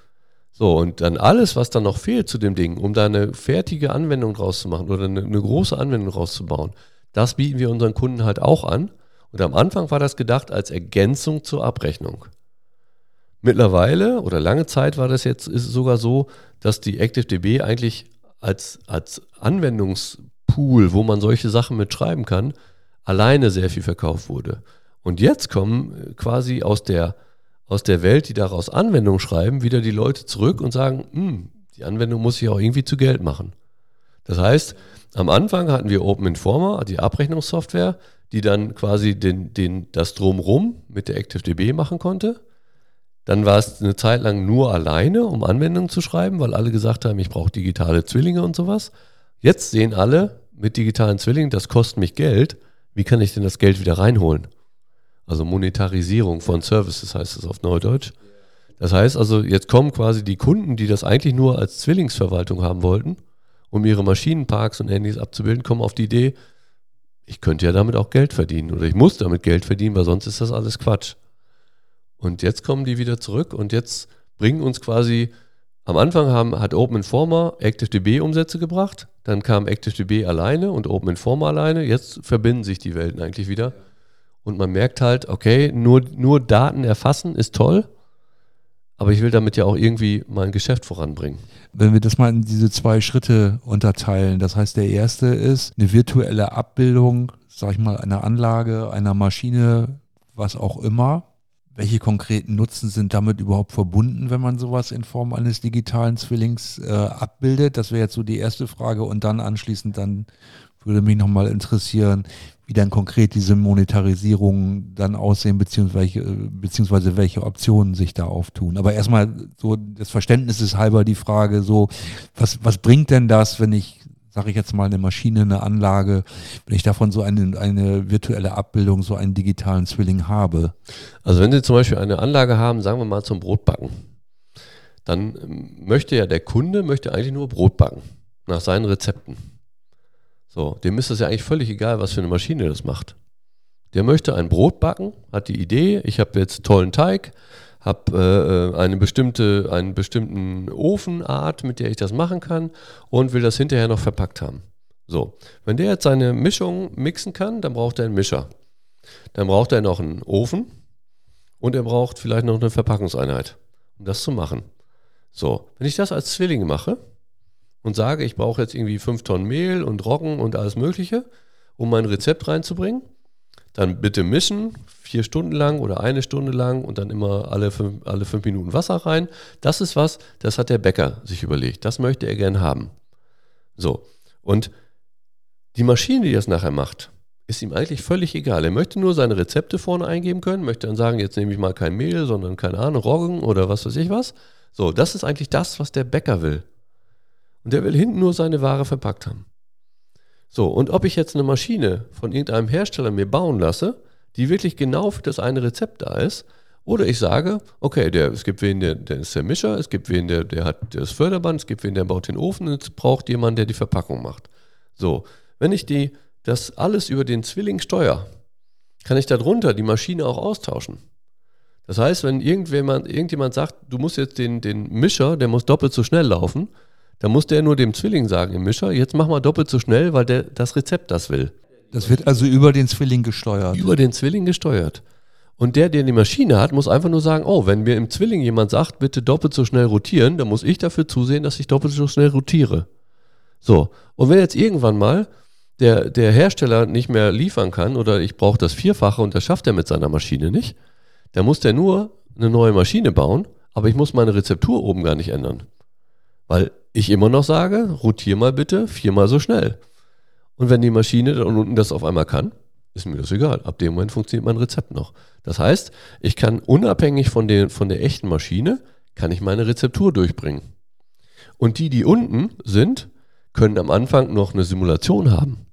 So, und dann alles, was dann noch fehlt zu dem Ding, um da eine fertige Anwendung draus zu machen oder eine, eine große Anwendung rauszubauen, das bieten wir unseren Kunden halt auch an. Und am Anfang war das gedacht als Ergänzung zur Abrechnung. Mittlerweile oder lange Zeit war das jetzt ist sogar so, dass die ActiveDB eigentlich als, als Anwendungspool, wo man solche Sachen mitschreiben kann, alleine sehr viel verkauft wurde. Und jetzt kommen quasi aus der aus der Welt, die daraus Anwendung schreiben, wieder die Leute zurück und sagen, hm, die Anwendung muss ich auch irgendwie zu Geld machen. Das heißt, am Anfang hatten wir Open Informer, die Abrechnungssoftware, die dann quasi den, den, das Drumrum mit der ActiveDB machen konnte. Dann war es eine Zeit lang nur alleine, um Anwendungen zu schreiben, weil alle gesagt haben, ich brauche digitale Zwillinge und sowas. Jetzt sehen alle mit digitalen Zwillingen, das kostet mich Geld. Wie kann ich denn das Geld wieder reinholen? Also Monetarisierung von Services heißt es auf Neudeutsch. Das heißt also, jetzt kommen quasi die Kunden, die das eigentlich nur als Zwillingsverwaltung haben wollten, um ihre Maschinenparks und ähnliches abzubilden, kommen auf die Idee, ich könnte ja damit auch Geld verdienen oder ich muss damit Geld verdienen, weil sonst ist das alles Quatsch. Und jetzt kommen die wieder zurück und jetzt bringen uns quasi, am Anfang haben, hat Open Informer ActiveDB Umsätze gebracht, dann kam ActiveDB alleine und Open Informer alleine, jetzt verbinden sich die Welten eigentlich wieder. Und man merkt halt, okay, nur, nur Daten erfassen ist toll, aber ich will damit ja auch irgendwie mein Geschäft voranbringen. Wenn wir das mal in diese zwei Schritte unterteilen, das heißt, der erste ist eine virtuelle Abbildung, sag ich mal, einer Anlage, einer Maschine, was auch immer. Welche konkreten Nutzen sind damit überhaupt verbunden, wenn man sowas in Form eines digitalen Zwillings äh, abbildet? Das wäre jetzt so die erste Frage. Und dann anschließend dann würde mich nochmal interessieren, wie dann konkret diese Monetarisierung dann aussehen, beziehungsweise, beziehungsweise welche Optionen sich da auftun. Aber erstmal so des Verständnisses halber die Frage so, was, was bringt denn das, wenn ich, sage ich jetzt mal, eine Maschine, eine Anlage, wenn ich davon so eine, eine virtuelle Abbildung, so einen digitalen Zwilling habe? Also wenn Sie zum Beispiel eine Anlage haben, sagen wir mal zum Brotbacken, dann möchte ja der Kunde, möchte eigentlich nur Brot backen, nach seinen Rezepten. So, dem ist es ja eigentlich völlig egal, was für eine Maschine das macht. Der möchte ein Brot backen, hat die Idee, ich habe jetzt tollen Teig, habe äh, eine bestimmte, einen bestimmten Ofenart, mit der ich das machen kann und will das hinterher noch verpackt haben. So, wenn der jetzt seine Mischung mixen kann, dann braucht er einen Mischer. Dann braucht er noch einen Ofen und er braucht vielleicht noch eine Verpackungseinheit, um das zu machen. So, wenn ich das als Zwilling mache, und sage, ich brauche jetzt irgendwie fünf Tonnen Mehl und Roggen und alles Mögliche, um mein Rezept reinzubringen, dann bitte mischen, vier Stunden lang oder eine Stunde lang und dann immer alle fünf, alle fünf Minuten Wasser rein. Das ist was, das hat der Bäcker sich überlegt. Das möchte er gern haben. So. Und die Maschine, die das nachher macht, ist ihm eigentlich völlig egal. Er möchte nur seine Rezepte vorne eingeben können, möchte dann sagen, jetzt nehme ich mal kein Mehl, sondern keine Ahnung, Roggen oder was weiß ich was. So, das ist eigentlich das, was der Bäcker will. Und der will hinten nur seine Ware verpackt haben. So, und ob ich jetzt eine Maschine von irgendeinem Hersteller mir bauen lasse, die wirklich genau für das eine Rezept da ist, oder ich sage, okay, der, es gibt wen, der, der ist der Mischer, es gibt wen, der, der hat das Förderband, es gibt wen, der baut den Ofen, es braucht jemanden, der die Verpackung macht. So, wenn ich die, das alles über den Zwilling steuere, kann ich darunter die Maschine auch austauschen. Das heißt, wenn irgendjemand, irgendjemand sagt, du musst jetzt den, den Mischer, der muss doppelt so schnell laufen, da musste er nur dem Zwilling sagen, im Mischer, jetzt mach mal doppelt so schnell, weil der das Rezept das will. Das wird also über den Zwilling gesteuert. Über den Zwilling gesteuert. Und der, der die Maschine hat, muss einfach nur sagen, oh, wenn mir im Zwilling jemand sagt, bitte doppelt so schnell rotieren, dann muss ich dafür zusehen, dass ich doppelt so schnell rotiere. So. Und wenn jetzt irgendwann mal der, der Hersteller nicht mehr liefern kann oder ich brauche das Vierfache und das schafft er mit seiner Maschine nicht, dann muss der nur eine neue Maschine bauen, aber ich muss meine Rezeptur oben gar nicht ändern. Weil ich immer noch sage, rotier mal bitte viermal so schnell. Und wenn die Maschine da unten das auf einmal kann, ist mir das egal. Ab dem Moment funktioniert mein Rezept noch. Das heißt, ich kann unabhängig von, den, von der echten Maschine, kann ich meine Rezeptur durchbringen. Und die, die unten sind, können am Anfang noch eine Simulation haben.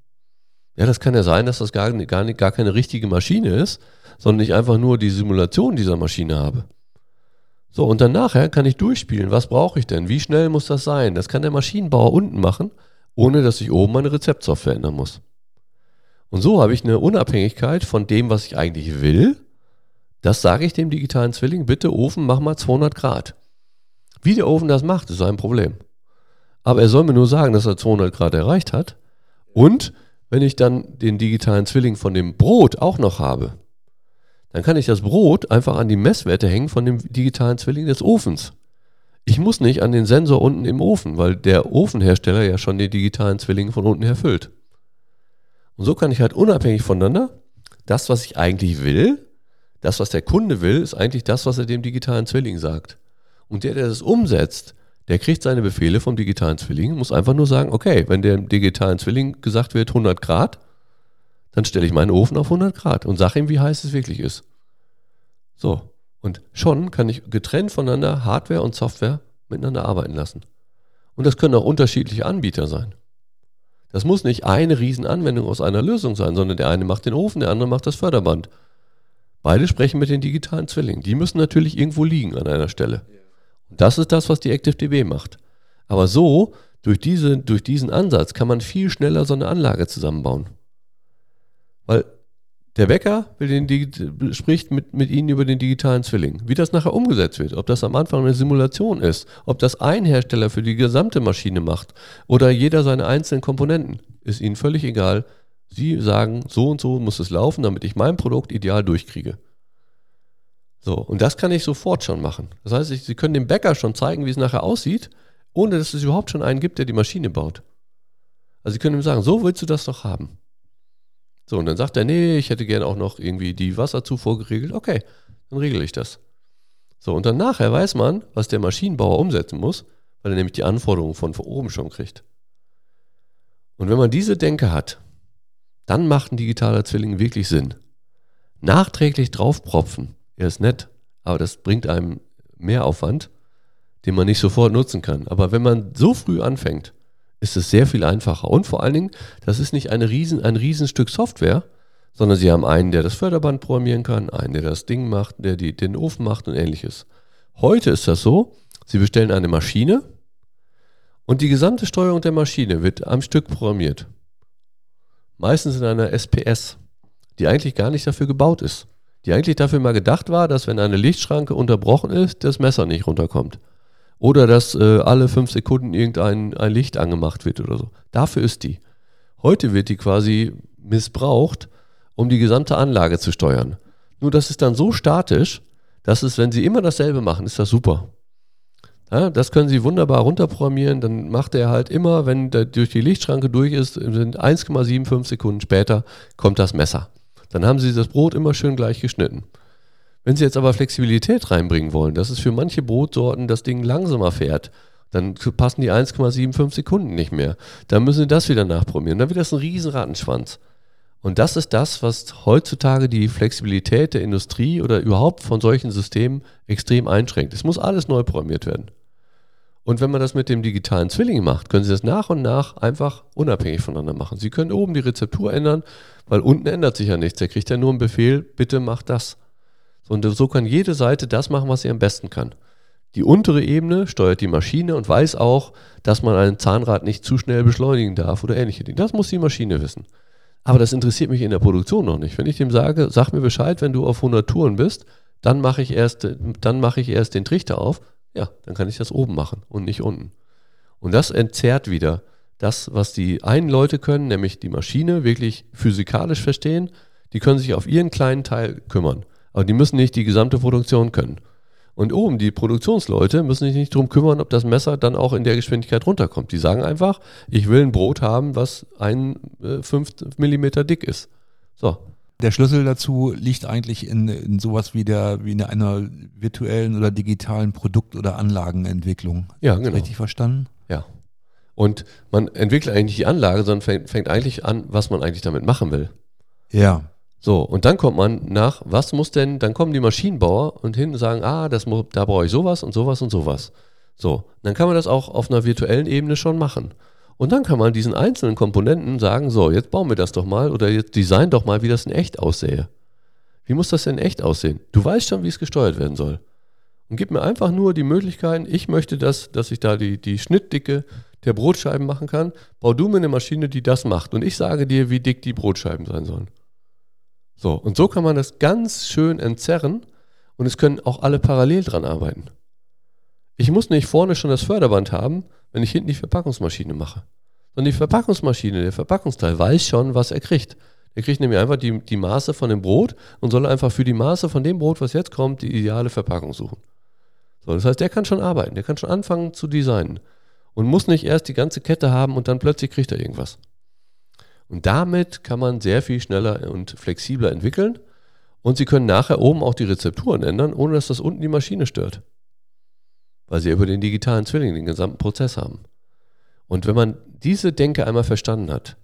Ja, das kann ja sein, dass das gar, gar, gar keine richtige Maschine ist, sondern ich einfach nur die Simulation dieser Maschine habe. So, und dann nachher kann ich durchspielen. Was brauche ich denn? Wie schnell muss das sein? Das kann der Maschinenbauer unten machen, ohne dass ich oben meine Rezeptsoftware ändern muss. Und so habe ich eine Unabhängigkeit von dem, was ich eigentlich will. Das sage ich dem digitalen Zwilling, bitte Ofen, mach mal 200 Grad. Wie der Ofen das macht, ist sein Problem. Aber er soll mir nur sagen, dass er 200 Grad erreicht hat. Und wenn ich dann den digitalen Zwilling von dem Brot auch noch habe, dann kann ich das Brot einfach an die Messwerte hängen von dem digitalen Zwilling des Ofens. Ich muss nicht an den Sensor unten im Ofen, weil der Ofenhersteller ja schon die digitalen Zwillinge von unten her füllt. Und so kann ich halt unabhängig voneinander das, was ich eigentlich will, das, was der Kunde will, ist eigentlich das, was er dem digitalen Zwilling sagt. Und der, der das umsetzt, der kriegt seine Befehle vom digitalen Zwilling, muss einfach nur sagen, okay, wenn dem digitalen Zwilling gesagt wird 100 Grad, dann stelle ich meinen Ofen auf 100 Grad und sage ihm, wie heiß es wirklich ist. So, und schon kann ich getrennt voneinander Hardware und Software miteinander arbeiten lassen. Und das können auch unterschiedliche Anbieter sein. Das muss nicht eine Riesenanwendung aus einer Lösung sein, sondern der eine macht den Ofen, der andere macht das Förderband. Beide sprechen mit den digitalen Zwillingen. Die müssen natürlich irgendwo liegen an einer Stelle. Und das ist das, was die ActiveDB macht. Aber so, durch, diese, durch diesen Ansatz, kann man viel schneller so eine Anlage zusammenbauen. Weil der Bäcker spricht mit, mit Ihnen über den digitalen Zwilling. Wie das nachher umgesetzt wird, ob das am Anfang eine Simulation ist, ob das ein Hersteller für die gesamte Maschine macht oder jeder seine einzelnen Komponenten, ist Ihnen völlig egal. Sie sagen, so und so muss es laufen, damit ich mein Produkt ideal durchkriege. So, und das kann ich sofort schon machen. Das heißt, ich, Sie können dem Bäcker schon zeigen, wie es nachher aussieht, ohne dass es überhaupt schon einen gibt, der die Maschine baut. Also Sie können ihm sagen, so willst du das doch haben. So, und dann sagt er, nee, ich hätte gerne auch noch irgendwie die Wasserzufuhr geregelt. Okay, dann regle ich das. So, und dann nachher weiß man, was der Maschinenbauer umsetzen muss, weil er nämlich die Anforderungen von oben schon kriegt. Und wenn man diese Denke hat, dann macht ein digitaler Zwilling wirklich Sinn. Nachträglich draufpropfen, er ist nett, aber das bringt einem mehr Aufwand, den man nicht sofort nutzen kann. Aber wenn man so früh anfängt, ist es sehr viel einfacher. Und vor allen Dingen, das ist nicht eine riesen, ein Riesenstück Software, sondern sie haben einen, der das Förderband programmieren kann, einen, der das Ding macht, der die, den Ofen macht und ähnliches. Heute ist das so, sie bestellen eine Maschine und die gesamte Steuerung der Maschine wird am Stück programmiert. Meistens in einer SPS, die eigentlich gar nicht dafür gebaut ist. Die eigentlich dafür mal gedacht war, dass wenn eine Lichtschranke unterbrochen ist, das Messer nicht runterkommt. Oder dass äh, alle fünf Sekunden irgendein ein Licht angemacht wird oder so. Dafür ist die. Heute wird die quasi missbraucht, um die gesamte Anlage zu steuern. Nur das ist dann so statisch, dass es, wenn Sie immer dasselbe machen, ist das super. Ja, das können Sie wunderbar runterprogrammieren. Dann macht er halt immer, wenn der durch die Lichtschranke durch ist, sind 1,75 Sekunden später kommt das Messer. Dann haben Sie das Brot immer schön gleich geschnitten. Wenn Sie jetzt aber Flexibilität reinbringen wollen, dass es für manche Brotsorten das Ding langsamer fährt, dann passen die 1,75 Sekunden nicht mehr. Dann müssen Sie das wieder nachprogrammieren. Dann wird das ein riesen Rattenschwanz. Und das ist das, was heutzutage die Flexibilität der Industrie oder überhaupt von solchen Systemen extrem einschränkt. Es muss alles neu programmiert werden. Und wenn man das mit dem digitalen Zwilling macht, können Sie das nach und nach einfach unabhängig voneinander machen. Sie können oben die Rezeptur ändern, weil unten ändert sich ja nichts. Der kriegt ja nur einen Befehl, bitte mach das. Und so kann jede Seite das machen, was sie am besten kann. Die untere Ebene steuert die Maschine und weiß auch, dass man ein Zahnrad nicht zu schnell beschleunigen darf oder ähnliche Dinge. Das muss die Maschine wissen. Aber das interessiert mich in der Produktion noch nicht. Wenn ich dem sage, sag mir Bescheid, wenn du auf 100 Touren bist, dann mache ich erst, dann mache ich erst den Trichter auf. Ja, dann kann ich das oben machen und nicht unten. Und das entzerrt wieder das, was die einen Leute können, nämlich die Maschine wirklich physikalisch verstehen. Die können sich auf ihren kleinen Teil kümmern. Aber die müssen nicht die gesamte Produktion können. Und oben, die Produktionsleute müssen sich nicht darum kümmern, ob das Messer dann auch in der Geschwindigkeit runterkommt. Die sagen einfach, ich will ein Brot haben, was ein äh, 5 mm dick ist. So. Der Schlüssel dazu liegt eigentlich in, in sowas wie, der, wie in einer virtuellen oder digitalen Produkt- oder Anlagenentwicklung. Ja, genau. Richtig verstanden? Ja. Und man entwickelt eigentlich die Anlage, sondern fängt, fängt eigentlich an, was man eigentlich damit machen will. Ja. So, und dann kommt man nach, was muss denn, dann kommen die Maschinenbauer und hin und sagen, ah, das, da brauche ich sowas und sowas und sowas. So, dann kann man das auch auf einer virtuellen Ebene schon machen. Und dann kann man diesen einzelnen Komponenten sagen, so, jetzt bauen wir das doch mal oder jetzt design doch mal, wie das in echt aussähe. Wie muss das denn in echt aussehen? Du weißt schon, wie es gesteuert werden soll. Und gib mir einfach nur die Möglichkeiten, ich möchte das, dass ich da die, die Schnittdicke der Brotscheiben machen kann. Bau du mir eine Maschine, die das macht. Und ich sage dir, wie dick die Brotscheiben sein sollen. So, und so kann man das ganz schön entzerren und es können auch alle parallel dran arbeiten. Ich muss nicht vorne schon das Förderband haben, wenn ich hinten die Verpackungsmaschine mache. Sondern die Verpackungsmaschine, der Verpackungsteil, weiß schon, was er kriegt. Er kriegt nämlich einfach die, die Maße von dem Brot und soll einfach für die Maße von dem Brot, was jetzt kommt, die ideale Verpackung suchen. So, das heißt, der kann schon arbeiten, der kann schon anfangen zu designen und muss nicht erst die ganze Kette haben und dann plötzlich kriegt er irgendwas. Und damit kann man sehr viel schneller und flexibler entwickeln. Und Sie können nachher oben auch die Rezepturen ändern, ohne dass das unten die Maschine stört. Weil Sie über den digitalen Zwilling den gesamten Prozess haben. Und wenn man diese Denke einmal verstanden hat,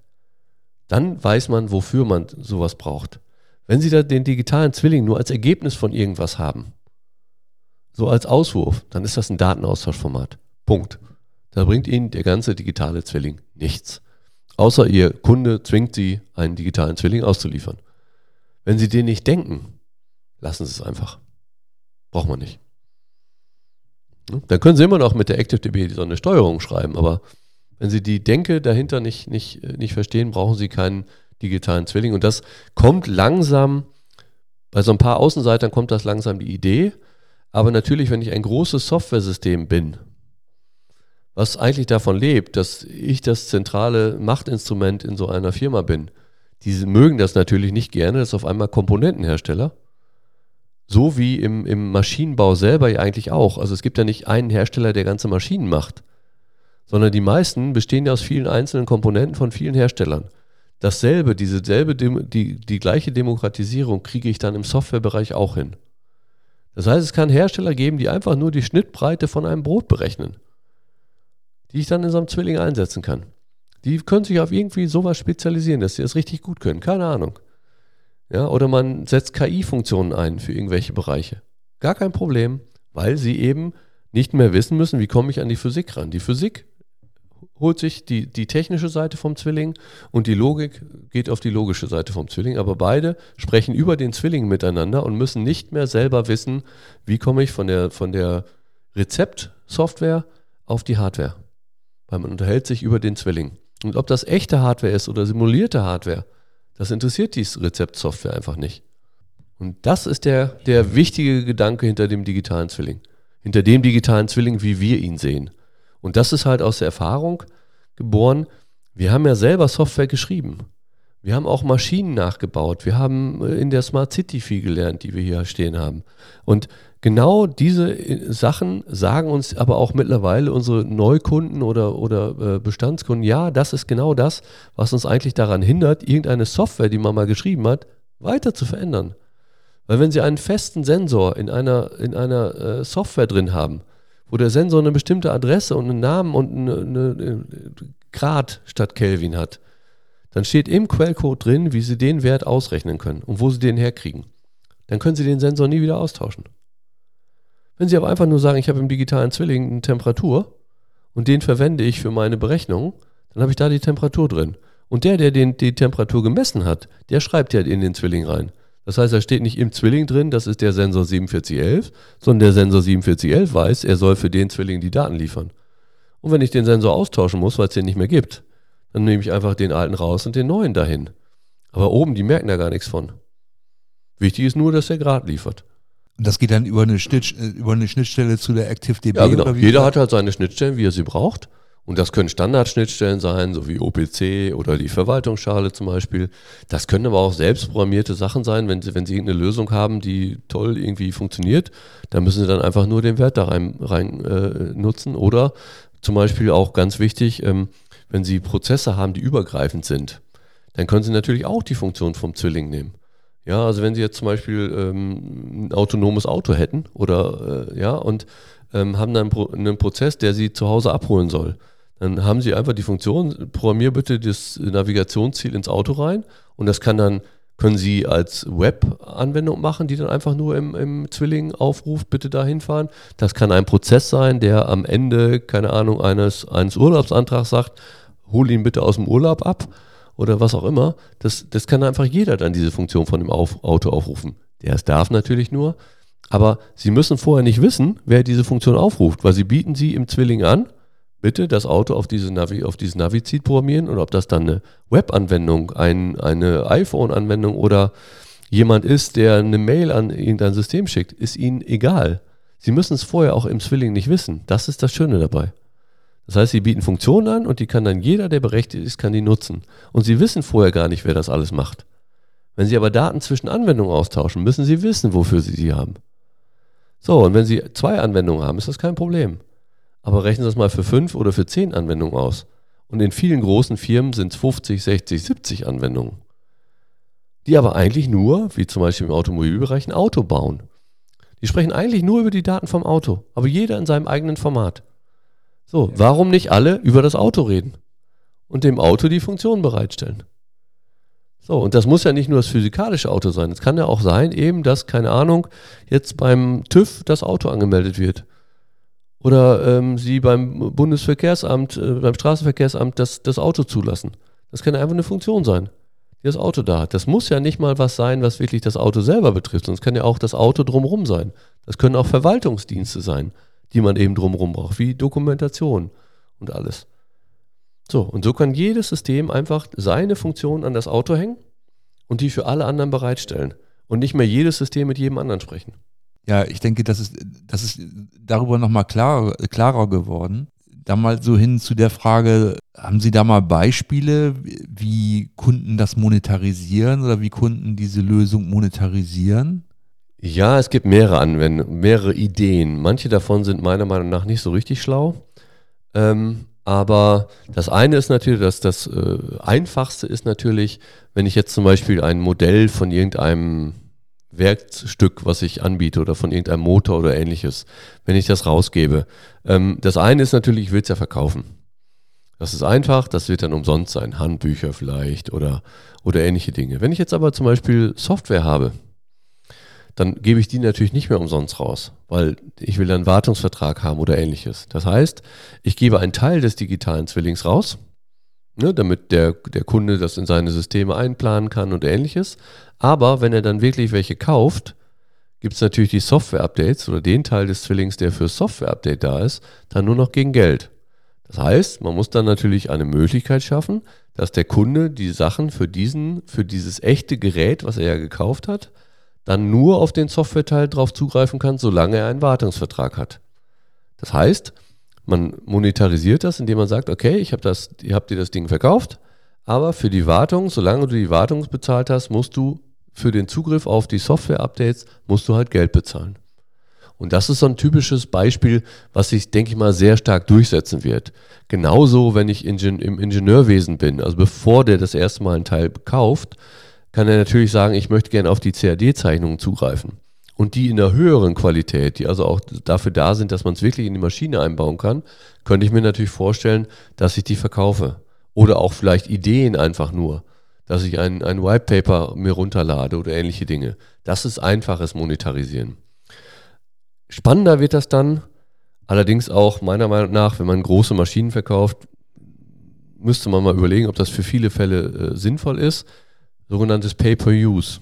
dann weiß man, wofür man sowas braucht. Wenn Sie da den digitalen Zwilling nur als Ergebnis von irgendwas haben, so als Auswurf, dann ist das ein Datenaustauschformat. Punkt. Da bringt Ihnen der ganze digitale Zwilling nichts. Außer Ihr Kunde zwingt Sie, einen digitalen Zwilling auszuliefern. Wenn Sie den nicht denken, lassen Sie es einfach. Braucht man nicht. Dann können Sie immer noch mit der ActiveDB so eine Steuerung schreiben, aber wenn Sie die Denke dahinter nicht, nicht, nicht verstehen, brauchen Sie keinen digitalen Zwilling. Und das kommt langsam, bei so ein paar Außenseitern kommt das langsam die Idee. Aber natürlich, wenn ich ein großes Softwaresystem bin, was eigentlich davon lebt, dass ich das zentrale Machtinstrument in so einer Firma bin, die mögen das natürlich nicht gerne, dass auf einmal Komponentenhersteller, so wie im, im Maschinenbau selber ja eigentlich auch. Also es gibt ja nicht einen Hersteller, der ganze Maschinen macht, sondern die meisten bestehen ja aus vielen einzelnen Komponenten von vielen Herstellern. Dasselbe, diese selbe, die, die gleiche Demokratisierung kriege ich dann im Softwarebereich auch hin. Das heißt, es kann Hersteller geben, die einfach nur die Schnittbreite von einem Brot berechnen, die ich dann in so einem Zwilling einsetzen kann. Die können sich auf irgendwie sowas spezialisieren, dass sie das richtig gut können. Keine Ahnung. Ja, oder man setzt KI-Funktionen ein für irgendwelche Bereiche. Gar kein Problem, weil sie eben nicht mehr wissen müssen, wie komme ich an die Physik ran. Die Physik holt sich die, die technische Seite vom Zwilling und die Logik geht auf die logische Seite vom Zwilling. Aber beide sprechen über den Zwilling miteinander und müssen nicht mehr selber wissen, wie komme ich von der, von der Rezeptsoftware auf die Hardware. Weil man unterhält sich über den Zwilling. Und ob das echte Hardware ist oder simulierte Hardware, das interessiert die Rezeptsoftware einfach nicht. Und das ist der, der wichtige Gedanke hinter dem digitalen Zwilling. Hinter dem digitalen Zwilling, wie wir ihn sehen. Und das ist halt aus der Erfahrung geboren. Wir haben ja selber Software geschrieben. Wir haben auch Maschinen nachgebaut. Wir haben äh, in der Smart City viel gelernt, die wir hier stehen haben. Und genau diese äh, Sachen sagen uns aber auch mittlerweile unsere Neukunden oder, oder äh, Bestandskunden, ja, das ist genau das, was uns eigentlich daran hindert, irgendeine Software, die man mal geschrieben hat, weiter zu verändern. Weil wenn Sie einen festen Sensor in einer, in einer äh, Software drin haben, wo der Sensor eine bestimmte Adresse und einen Namen und eine, eine Grad statt Kelvin hat, dann steht im Quellcode drin, wie Sie den Wert ausrechnen können und wo Sie den herkriegen. Dann können Sie den Sensor nie wieder austauschen. Wenn Sie aber einfach nur sagen, ich habe im digitalen Zwilling eine Temperatur und den verwende ich für meine Berechnung, dann habe ich da die Temperatur drin. Und der, der den, die Temperatur gemessen hat, der schreibt ja in den Zwilling rein. Das heißt, da steht nicht im Zwilling drin, das ist der Sensor 4711, sondern der Sensor 4711 weiß, er soll für den Zwilling die Daten liefern. Und wenn ich den Sensor austauschen muss, weil es den nicht mehr gibt, dann nehme ich einfach den alten raus und den neuen dahin. Aber oben, die merken da gar nichts von. Wichtig ist nur, dass der Grad liefert. Das geht dann über eine, Schnitt, äh, über eine Schnittstelle zu der ActiveDB? Ja, genau. Jeder hat halt seine Schnittstellen, wie er sie braucht. Und das können Standardschnittstellen sein, so wie OPC oder die Verwaltungsschale zum Beispiel. Das können aber auch selbstprogrammierte Sachen sein, wenn Sie, wenn Sie irgendeine Lösung haben, die toll irgendwie funktioniert, dann müssen Sie dann einfach nur den Wert da rein, rein äh, nutzen. Oder zum Beispiel auch ganz wichtig, ähm, wenn Sie Prozesse haben, die übergreifend sind, dann können Sie natürlich auch die Funktion vom Zwilling nehmen. Ja, also wenn Sie jetzt zum Beispiel ähm, ein autonomes Auto hätten oder äh, ja und ähm, haben dann einen Prozess, der Sie zu Hause abholen soll dann haben Sie einfach die Funktion, programmier bitte das Navigationsziel ins Auto rein und das kann dann, können Sie als Web-Anwendung machen, die dann einfach nur im, im Zwilling aufruft, bitte da hinfahren. Das kann ein Prozess sein, der am Ende, keine Ahnung, eines, eines Urlaubsantrags sagt, hol ihn bitte aus dem Urlaub ab oder was auch immer. Das, das kann einfach jeder dann diese Funktion von dem Auf, Auto aufrufen. Der es darf natürlich nur. Aber Sie müssen vorher nicht wissen, wer diese Funktion aufruft, weil Sie bieten sie im Zwilling an bitte das Auto auf diese Navi, auf dieses Navi-Zid programmieren und ob das dann eine Web-Anwendung, ein, eine iPhone-Anwendung oder jemand ist, der eine Mail an irgendein System schickt, ist ihnen egal. Sie müssen es vorher auch im Zwilling nicht wissen. Das ist das Schöne dabei. Das heißt, sie bieten Funktionen an und die kann dann jeder, der berechtigt ist, kann die nutzen. Und sie wissen vorher gar nicht, wer das alles macht. Wenn sie aber Daten zwischen Anwendungen austauschen, müssen sie wissen, wofür sie sie haben. So, und wenn sie zwei Anwendungen haben, ist das kein Problem. Aber rechnen Sie das mal für fünf oder für zehn Anwendungen aus. Und in vielen großen Firmen sind es 50, 60, 70 Anwendungen. Die aber eigentlich nur, wie zum Beispiel im Automobilbereich, ein Auto bauen. Die sprechen eigentlich nur über die Daten vom Auto, aber jeder in seinem eigenen Format. So, warum nicht alle über das Auto reden und dem Auto die Funktion bereitstellen? So, und das muss ja nicht nur das physikalische Auto sein. Es kann ja auch sein, eben, dass, keine Ahnung, jetzt beim TÜV das Auto angemeldet wird oder ähm, sie beim Bundesverkehrsamt, äh, beim Straßenverkehrsamt das, das Auto zulassen. Das kann einfach eine Funktion sein, die das Auto da hat. Das muss ja nicht mal was sein, was wirklich das Auto selber betrifft, sondern es kann ja auch das Auto drumherum sein. Das können auch Verwaltungsdienste sein, die man eben drumherum braucht, wie Dokumentation und alles. So, und so kann jedes System einfach seine Funktion an das Auto hängen und die für alle anderen bereitstellen. Und nicht mehr jedes System mit jedem anderen sprechen. Ja, ich denke, das ist, das ist darüber nochmal klar, klarer geworden. Da mal so hin zu der Frage, haben Sie da mal Beispiele, wie Kunden das monetarisieren oder wie Kunden diese Lösung monetarisieren? Ja, es gibt mehrere Anwendungen, mehrere Ideen. Manche davon sind meiner Meinung nach nicht so richtig schlau. Ähm, aber das eine ist natürlich, dass das äh, einfachste ist natürlich, wenn ich jetzt zum Beispiel ein Modell von irgendeinem Werkstück, was ich anbiete oder von irgendeinem Motor oder ähnliches, wenn ich das rausgebe. Ähm, das eine ist natürlich, ich will es ja verkaufen. Das ist einfach, das wird dann umsonst sein, Handbücher vielleicht oder, oder ähnliche Dinge. Wenn ich jetzt aber zum Beispiel Software habe, dann gebe ich die natürlich nicht mehr umsonst raus, weil ich will einen Wartungsvertrag haben oder ähnliches. Das heißt, ich gebe einen Teil des digitalen Zwillings raus, ne, damit der, der Kunde das in seine Systeme einplanen kann und ähnliches. Aber wenn er dann wirklich welche kauft, gibt es natürlich die Software-Updates oder den Teil des Zwillings, der für Software-Update da ist, dann nur noch gegen Geld. Das heißt, man muss dann natürlich eine Möglichkeit schaffen, dass der Kunde die Sachen für diesen, für dieses echte Gerät, was er ja gekauft hat, dann nur auf den Softwareteil drauf zugreifen kann, solange er einen Wartungsvertrag hat. Das heißt, man monetarisiert das, indem man sagt, okay, ich habe das, ihr habt dir das Ding verkauft, aber für die Wartung, solange du die Wartung bezahlt hast, musst du für den Zugriff auf die Software-Updates musst du halt Geld bezahlen. Und das ist so ein typisches Beispiel, was sich, denke ich mal, sehr stark durchsetzen wird. Genauso, wenn ich Ingen im Ingenieurwesen bin, also bevor der das erste Mal einen Teil kauft, kann er natürlich sagen, ich möchte gerne auf die CAD-Zeichnungen zugreifen. Und die in der höheren Qualität, die also auch dafür da sind, dass man es wirklich in die Maschine einbauen kann, könnte ich mir natürlich vorstellen, dass ich die verkaufe. Oder auch vielleicht Ideen einfach nur, dass ich ein, ein White Paper mir runterlade oder ähnliche Dinge. Das ist einfaches Monetarisieren. Spannender wird das dann, allerdings auch meiner Meinung nach, wenn man große Maschinen verkauft, müsste man mal überlegen, ob das für viele Fälle äh, sinnvoll ist sogenanntes Pay-per-Use.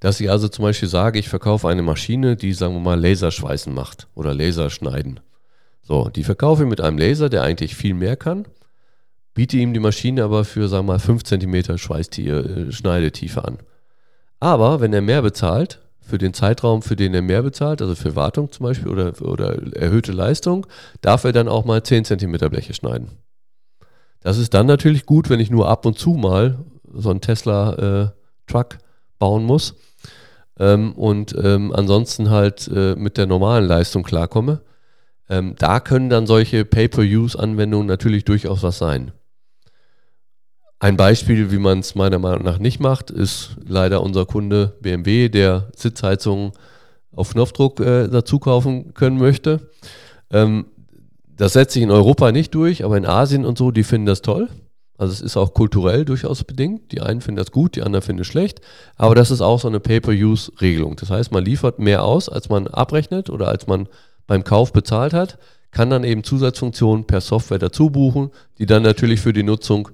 Dass ich also zum Beispiel sage, ich verkaufe eine Maschine, die, sagen wir mal, Laserschweißen macht oder Laserschneiden. So, die verkaufe ich mit einem Laser, der eigentlich viel mehr kann, biete ihm die Maschine aber für, sagen wir mal, 5 cm Schneidetiefe an. Aber wenn er mehr bezahlt, für den Zeitraum, für den er mehr bezahlt, also für Wartung zum Beispiel oder, oder erhöhte Leistung, darf er dann auch mal 10 cm Bleche schneiden. Das ist dann natürlich gut, wenn ich nur ab und zu mal so einen Tesla-Truck äh, bauen muss ähm, und ähm, ansonsten halt äh, mit der normalen Leistung klarkomme. Ähm, da können dann solche Pay-per-Use-Anwendungen natürlich durchaus was sein. Ein Beispiel, wie man es meiner Meinung nach nicht macht, ist leider unser Kunde BMW, der Sitzheizungen auf Knopfdruck äh, dazu kaufen können möchte. Ähm, das setzt sich in Europa nicht durch, aber in Asien und so, die finden das toll. Also es ist auch kulturell durchaus bedingt. Die einen finden das gut, die anderen finden es schlecht. Aber das ist auch so eine Pay-per-Use-Regelung. Das heißt, man liefert mehr aus, als man abrechnet oder als man beim Kauf bezahlt hat, kann dann eben Zusatzfunktionen per Software dazu buchen, die dann natürlich für die Nutzung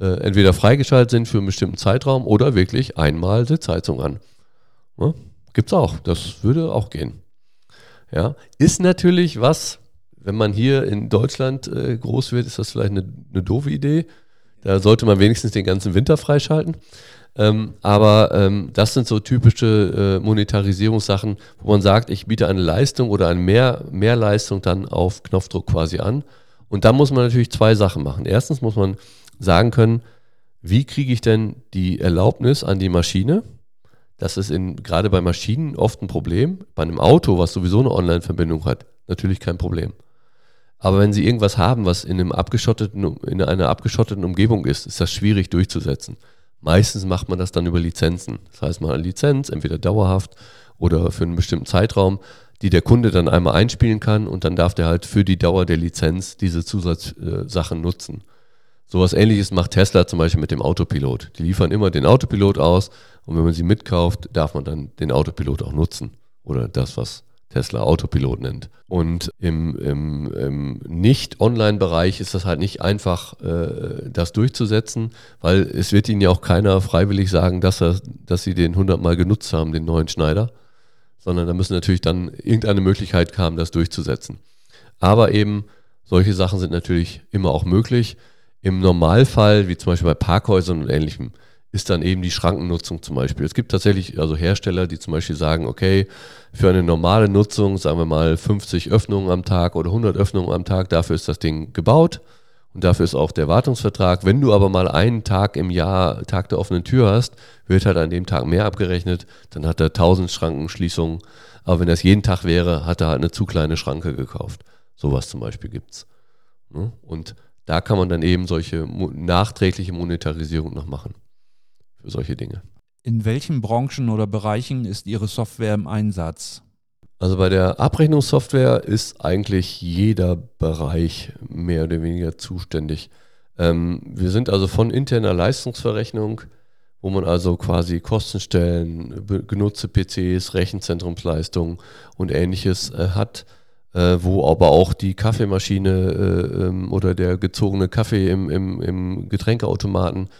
äh, entweder freigeschaltet sind für einen bestimmten Zeitraum oder wirklich einmal Sitzheizung an. Ja, es auch. Das würde auch gehen. Ja, ist natürlich was, wenn man hier in Deutschland äh, groß wird, ist das vielleicht eine, eine doofe Idee. Da sollte man wenigstens den ganzen Winter freischalten. Ähm, aber ähm, das sind so typische äh, Monetarisierungssachen, wo man sagt, ich biete eine Leistung oder eine Mehr, Mehrleistung dann auf Knopfdruck quasi an. Und da muss man natürlich zwei Sachen machen. Erstens muss man sagen können, wie kriege ich denn die Erlaubnis an die Maschine? Das ist in, gerade bei Maschinen oft ein Problem. Bei einem Auto, was sowieso eine Online-Verbindung hat, natürlich kein Problem. Aber wenn sie irgendwas haben, was in, einem abgeschotteten, in einer abgeschotteten Umgebung ist, ist das schwierig durchzusetzen. Meistens macht man das dann über Lizenzen. Das heißt, man hat eine Lizenz, entweder dauerhaft oder für einen bestimmten Zeitraum, die der Kunde dann einmal einspielen kann und dann darf der halt für die Dauer der Lizenz diese Zusatzsachen nutzen. Sowas ähnliches macht Tesla zum Beispiel mit dem Autopilot. Die liefern immer den Autopilot aus und wenn man sie mitkauft, darf man dann den Autopilot auch nutzen. Oder das, was Tesla Autopilot nennt. Und im, im, im Nicht-Online-Bereich ist das halt nicht einfach, äh, das durchzusetzen, weil es wird ihnen ja auch keiner freiwillig sagen, dass, er, dass sie den 100 Mal genutzt haben, den neuen Schneider, sondern da müssen natürlich dann irgendeine Möglichkeit haben, das durchzusetzen. Aber eben Solche Sachen sind natürlich immer auch möglich. Im Normalfall, wie zum Beispiel bei Parkhäusern und ähnlichem, ist dann eben die Schrankennutzung zum Beispiel. Es gibt tatsächlich also Hersteller, die zum Beispiel sagen, okay, für eine normale Nutzung, sagen wir mal 50 Öffnungen am Tag oder 100 Öffnungen am Tag, dafür ist das Ding gebaut und dafür ist auch der Wartungsvertrag. Wenn du aber mal einen Tag im Jahr Tag der offenen Tür hast, wird halt an dem Tag mehr abgerechnet, dann hat er 1000 Schrankenschließungen. Aber wenn das jeden Tag wäre, hat er halt eine zu kleine Schranke gekauft. Sowas zum Beispiel gibt's. Ne? Und da kann man dann eben solche nachträgliche Monetarisierung noch machen für solche Dinge. In welchen Branchen oder Bereichen ist Ihre Software im Einsatz? Also bei der Abrechnungssoftware ist eigentlich jeder Bereich mehr oder weniger zuständig. Ähm, wir sind also von interner Leistungsverrechnung, wo man also quasi Kostenstellen, genutzte PCs, Rechenzentrumsleistungen und ähnliches äh, hat, äh, wo aber auch die Kaffeemaschine äh, ähm, oder der gezogene Kaffee im, im, im Getränkeautomaten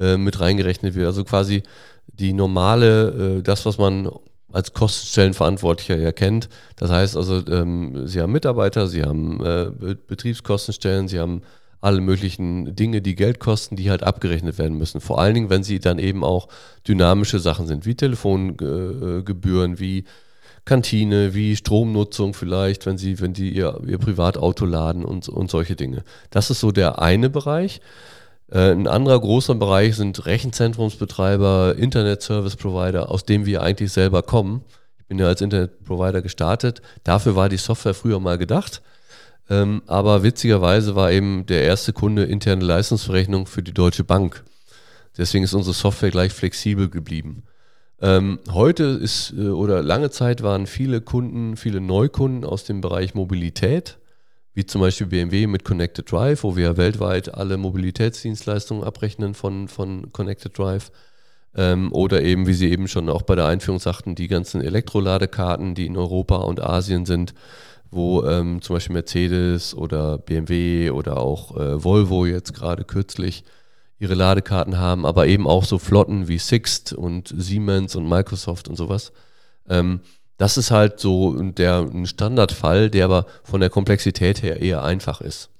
äh, mit reingerechnet wird. Also quasi die normale, äh, das, was man als Kostenstellenverantwortlicher ja kennt. Das heißt also, ähm, Sie haben Mitarbeiter, Sie haben äh, Betriebskostenstellen, Sie haben alle möglichen Dinge, die Geld kosten, die halt abgerechnet werden müssen. Vor allen Dingen, wenn sie dann eben auch dynamische Sachen sind, wie Telefongebühren, wie Kantine, wie Stromnutzung vielleicht, wenn sie, wenn die ihr, ihr Privatauto laden und, und solche Dinge. Das ist so der eine Bereich. Äh, ein anderer großer Bereich sind Rechenzentrumsbetreiber, Internet Service Provider, aus dem wir eigentlich selber kommen. Ich bin ja als Internet Provider gestartet. Dafür war die Software früher mal gedacht. Ähm, aber witzigerweise war eben der erste Kunde interne Leistungsverrechnung für die Deutsche Bank. Deswegen ist unsere Software gleich flexibel geblieben. Ähm, heute ist äh, oder lange Zeit waren viele Kunden, viele Neukunden aus dem Bereich Mobilität wie zum Beispiel BMW mit Connected Drive, wo wir weltweit alle Mobilitätsdienstleistungen abrechnen von, von Connected Drive. Ähm, oder eben, wie Sie eben schon auch bei der Einführung sagten, die ganzen Elektroladekarten, die in Europa und Asien sind, wo ähm, zum Beispiel Mercedes oder BMW oder auch äh, Volvo jetzt gerade kürzlich ihre Ladekarten haben, aber eben auch so Flotten wie Sixt und Siemens und Microsoft und sowas. Ähm, das ist halt so der ein Standardfall, der aber von der Komplexität her eher einfach ist.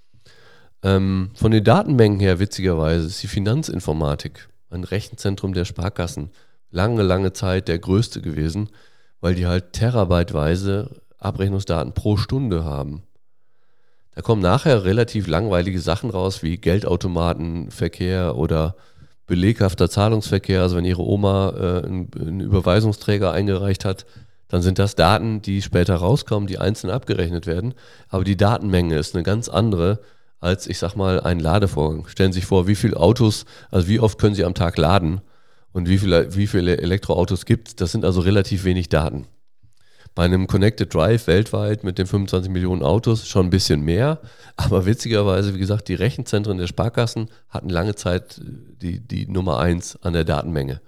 Ähm, von den Datenmengen her, witzigerweise, ist die Finanzinformatik, ein Rechenzentrum der Sparkassen, lange, lange Zeit der größte gewesen, weil die halt terabyteweise Abrechnungsdaten pro Stunde haben. Da kommen nachher relativ langweilige Sachen raus, wie Geldautomatenverkehr oder beleghafter Zahlungsverkehr. Also wenn Ihre Oma äh, einen, einen Überweisungsträger eingereicht hat, dann sind das Daten, die später rauskommen, die einzeln abgerechnet werden. Aber die Datenmenge ist eine ganz andere als, ich sag mal, ein Ladevorgang. Stellen Sie sich vor, wie viele Autos, also wie oft können Sie am Tag laden und wie viele, wie viele Elektroautos gibt es. Das sind also relativ wenig Daten. Bei einem Connected Drive weltweit mit den 25 Millionen Autos schon ein bisschen mehr. Aber witzigerweise, wie gesagt, die Rechenzentren der Sparkassen hatten lange Zeit die, die Nummer eins an der Datenmenge.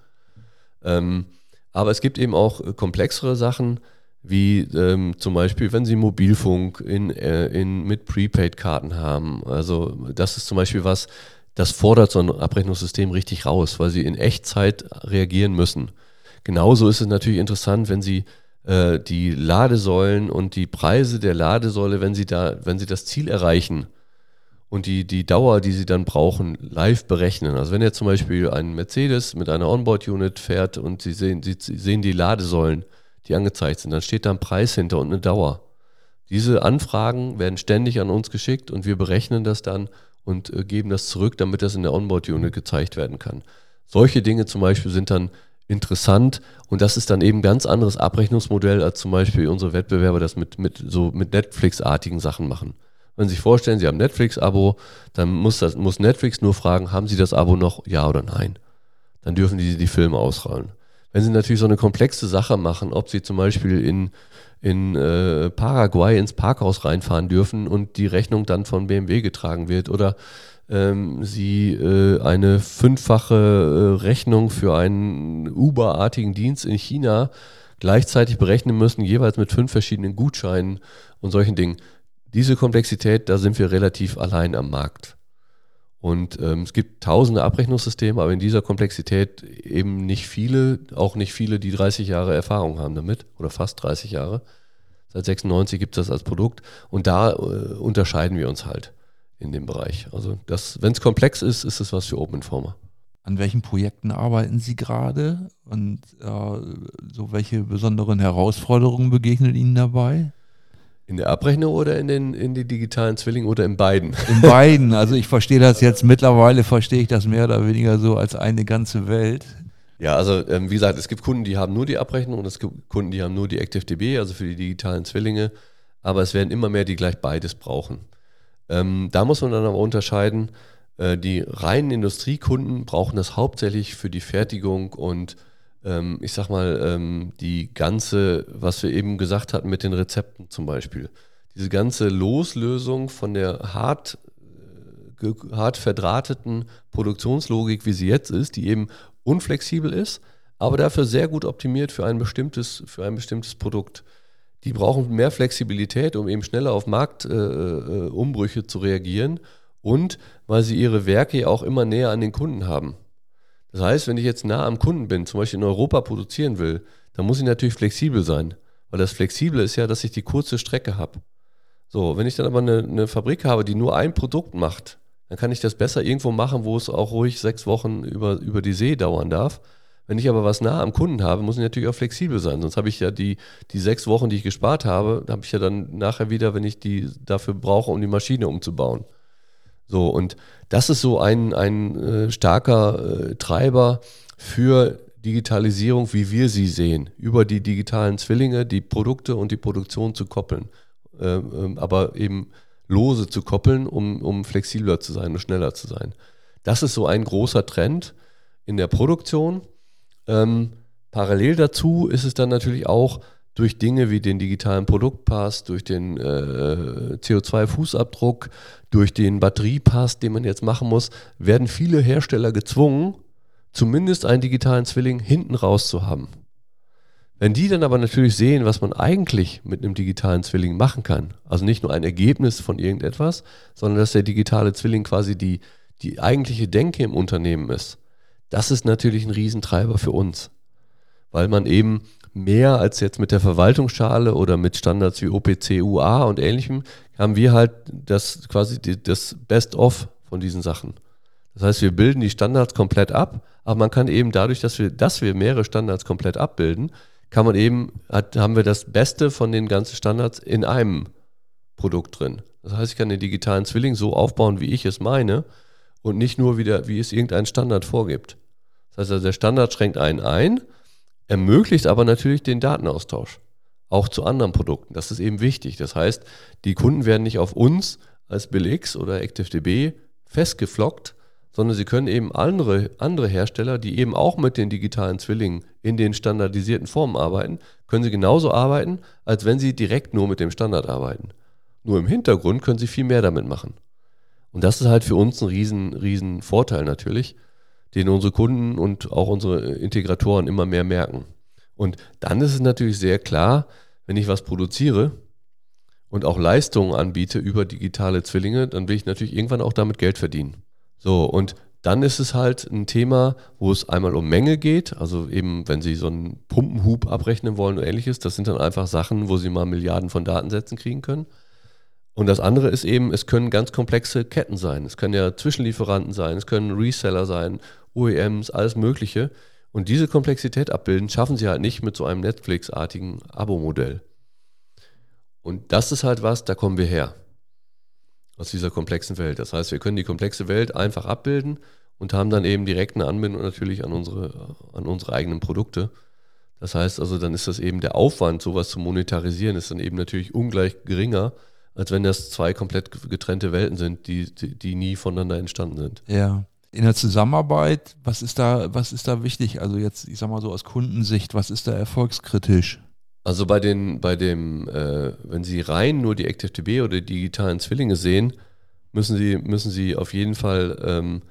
Ähm, aber es gibt eben auch äh, komplexere Sachen, wie ähm, zum Beispiel, wenn Sie Mobilfunk in, äh, in, mit Prepaid-Karten haben. Also das ist zum Beispiel was, das fordert so ein Abrechnungssystem richtig raus, weil Sie in Echtzeit reagieren müssen. Genauso ist es natürlich interessant, wenn Sie äh, die Ladesäulen und die Preise der Ladesäule, wenn Sie da, wenn Sie das Ziel erreichen, und die, die Dauer, die sie dann brauchen, live berechnen. Also wenn ihr zum Beispiel ein Mercedes mit einer Onboard-Unit fährt und sie sehen, sie sehen die Ladesäulen, die angezeigt sind, dann steht da ein Preis hinter und eine Dauer. Diese Anfragen werden ständig an uns geschickt und wir berechnen das dann und äh, geben das zurück, damit das in der Onboard-Unit gezeigt werden kann. Solche Dinge zum Beispiel sind dann interessant und das ist dann eben ein ganz anderes Abrechnungsmodell, als zum Beispiel unsere Wettbewerber das mit, mit so mit Netflix-artigen Sachen machen. Wenn Sie sich vorstellen, Sie haben Netflix-Abo, dann muss, das, muss Netflix nur fragen, haben Sie das Abo noch, ja oder nein? Dann dürfen die die Filme ausrollen. Wenn Sie natürlich so eine komplexe Sache machen, ob Sie zum Beispiel in, in äh, Paraguay ins Parkhaus reinfahren dürfen und die Rechnung dann von BMW getragen wird oder ähm, Sie äh, eine fünffache äh, Rechnung für einen Uber-artigen Dienst in China gleichzeitig berechnen müssen, jeweils mit fünf verschiedenen Gutscheinen und solchen Dingen diese Komplexität, da sind wir relativ allein am Markt. Und ähm, es gibt tausende Abrechnungssysteme, aber in dieser Komplexität eben nicht viele, auch nicht viele, die 30 Jahre Erfahrung haben damit oder fast 30 Jahre, Seit 96 gibt es das als Produkt und da äh, unterscheiden wir uns halt in dem Bereich. Also wenn es komplex ist, ist es was für Open Informer. An welchen Projekten arbeiten Sie gerade und äh, so welche besonderen Herausforderungen begegnen Ihnen dabei? In der Abrechnung oder in den in die digitalen Zwillingen oder in beiden? In beiden. Also ich verstehe das jetzt mittlerweile, verstehe ich das mehr oder weniger so als eine ganze Welt. Ja, also ähm, wie gesagt, es gibt Kunden, die haben nur die Abrechnung und es gibt Kunden, die haben nur die ActiveDB, also für die digitalen Zwillinge. Aber es werden immer mehr, die gleich beides brauchen. Ähm, da muss man dann aber unterscheiden, äh, die reinen Industriekunden brauchen das hauptsächlich für die Fertigung und ähm, ich sag mal, ähm, die ganze, was wir eben gesagt hatten mit den Rezepten zum Beispiel, diese ganze Loslösung von der hart, äh, hart verdrahteten Produktionslogik, wie sie jetzt ist, die eben unflexibel ist, aber dafür sehr gut optimiert für ein bestimmtes, für ein bestimmtes Produkt. Die brauchen mehr Flexibilität, um eben schneller auf Marktumbrüche äh, äh, zu reagieren und weil sie ihre Werke auch immer näher an den Kunden haben. Das heißt, wenn ich jetzt nah am Kunden bin, zum Beispiel in Europa produzieren will, dann muss ich natürlich flexibel sein. Weil das Flexible ist ja, dass ich die kurze Strecke habe. So, wenn ich dann aber eine, eine, Fabrik habe, die nur ein Produkt macht, dann kann ich das besser irgendwo machen, wo es auch ruhig sechs Wochen über, über die See dauern darf. Wenn ich aber was nah am Kunden habe, muss ich natürlich auch flexibel sein. Sonst habe ich ja die, die sechs Wochen, die ich gespart habe, habe ich ja dann nachher wieder, wenn ich die dafür brauche, um die Maschine umzubauen. So, und das ist so ein, ein äh, starker äh, Treiber für Digitalisierung, wie wir sie sehen, über die digitalen Zwillinge, die Produkte und die Produktion zu koppeln, äh, ähm, aber eben lose zu koppeln, um, um flexibler zu sein und schneller zu sein. Das ist so ein großer Trend in der Produktion. Ähm, parallel dazu ist es dann natürlich auch durch Dinge wie den digitalen Produktpass, durch den äh, CO2-Fußabdruck, durch den Batteriepass, den man jetzt machen muss, werden viele Hersteller gezwungen, zumindest einen digitalen Zwilling hinten raus zu haben. Wenn die dann aber natürlich sehen, was man eigentlich mit einem digitalen Zwilling machen kann, also nicht nur ein Ergebnis von irgendetwas, sondern dass der digitale Zwilling quasi die, die eigentliche Denke im Unternehmen ist, das ist natürlich ein Riesentreiber für uns, weil man eben mehr als jetzt mit der Verwaltungsschale oder mit Standards wie OPC, UA und ähnlichem, haben wir halt das quasi das Best-of von diesen Sachen. Das heißt, wir bilden die Standards komplett ab, aber man kann eben dadurch, dass wir, dass wir mehrere Standards komplett abbilden, kann man eben, hat, haben wir das Beste von den ganzen Standards in einem Produkt drin. Das heißt, ich kann den digitalen Zwilling so aufbauen, wie ich es meine und nicht nur wieder, wie es irgendein Standard vorgibt. Das heißt, also der Standard schränkt einen ein, ermöglicht aber natürlich den Datenaustausch. Auch zu anderen Produkten. Das ist eben wichtig. Das heißt, die Kunden werden nicht auf uns als BillX oder ActiveDB festgeflockt, sondern sie können eben andere, andere Hersteller, die eben auch mit den digitalen Zwillingen in den standardisierten Formen arbeiten, können sie genauso arbeiten, als wenn sie direkt nur mit dem Standard arbeiten. Nur im Hintergrund können sie viel mehr damit machen. Und das ist halt für uns ein riesen, riesen Vorteil natürlich, den unsere Kunden und auch unsere Integratoren immer mehr merken. Und dann ist es natürlich sehr klar, wenn ich was produziere und auch Leistungen anbiete über digitale Zwillinge, dann will ich natürlich irgendwann auch damit Geld verdienen. So, und dann ist es halt ein Thema, wo es einmal um Menge geht, also eben, wenn Sie so einen Pumpenhub abrechnen wollen oder ähnliches, das sind dann einfach Sachen, wo Sie mal Milliarden von Datensätzen kriegen können. Und das andere ist eben, es können ganz komplexe Ketten sein. Es können ja Zwischenlieferanten sein, es können Reseller sein OEMs, alles Mögliche. Und diese Komplexität abbilden, schaffen sie halt nicht mit so einem Netflix-artigen Abo-Modell. Und das ist halt was, da kommen wir her. Aus dieser komplexen Welt. Das heißt, wir können die komplexe Welt einfach abbilden und haben dann eben direkt eine Anbindung natürlich an unsere, an unsere eigenen Produkte. Das heißt also, dann ist das eben der Aufwand, sowas zu monetarisieren, ist dann eben natürlich ungleich geringer, als wenn das zwei komplett getrennte Welten sind, die, die, die nie voneinander entstanden sind. Ja in der Zusammenarbeit, was ist da, was ist da wichtig? Also jetzt, ich sag mal so aus Kundensicht, was ist da erfolgskritisch? Also bei den, bei dem, äh, wenn Sie rein nur die ActiveDB oder die digitalen Zwillinge sehen, müssen Sie, müssen Sie auf jeden Fall ähm,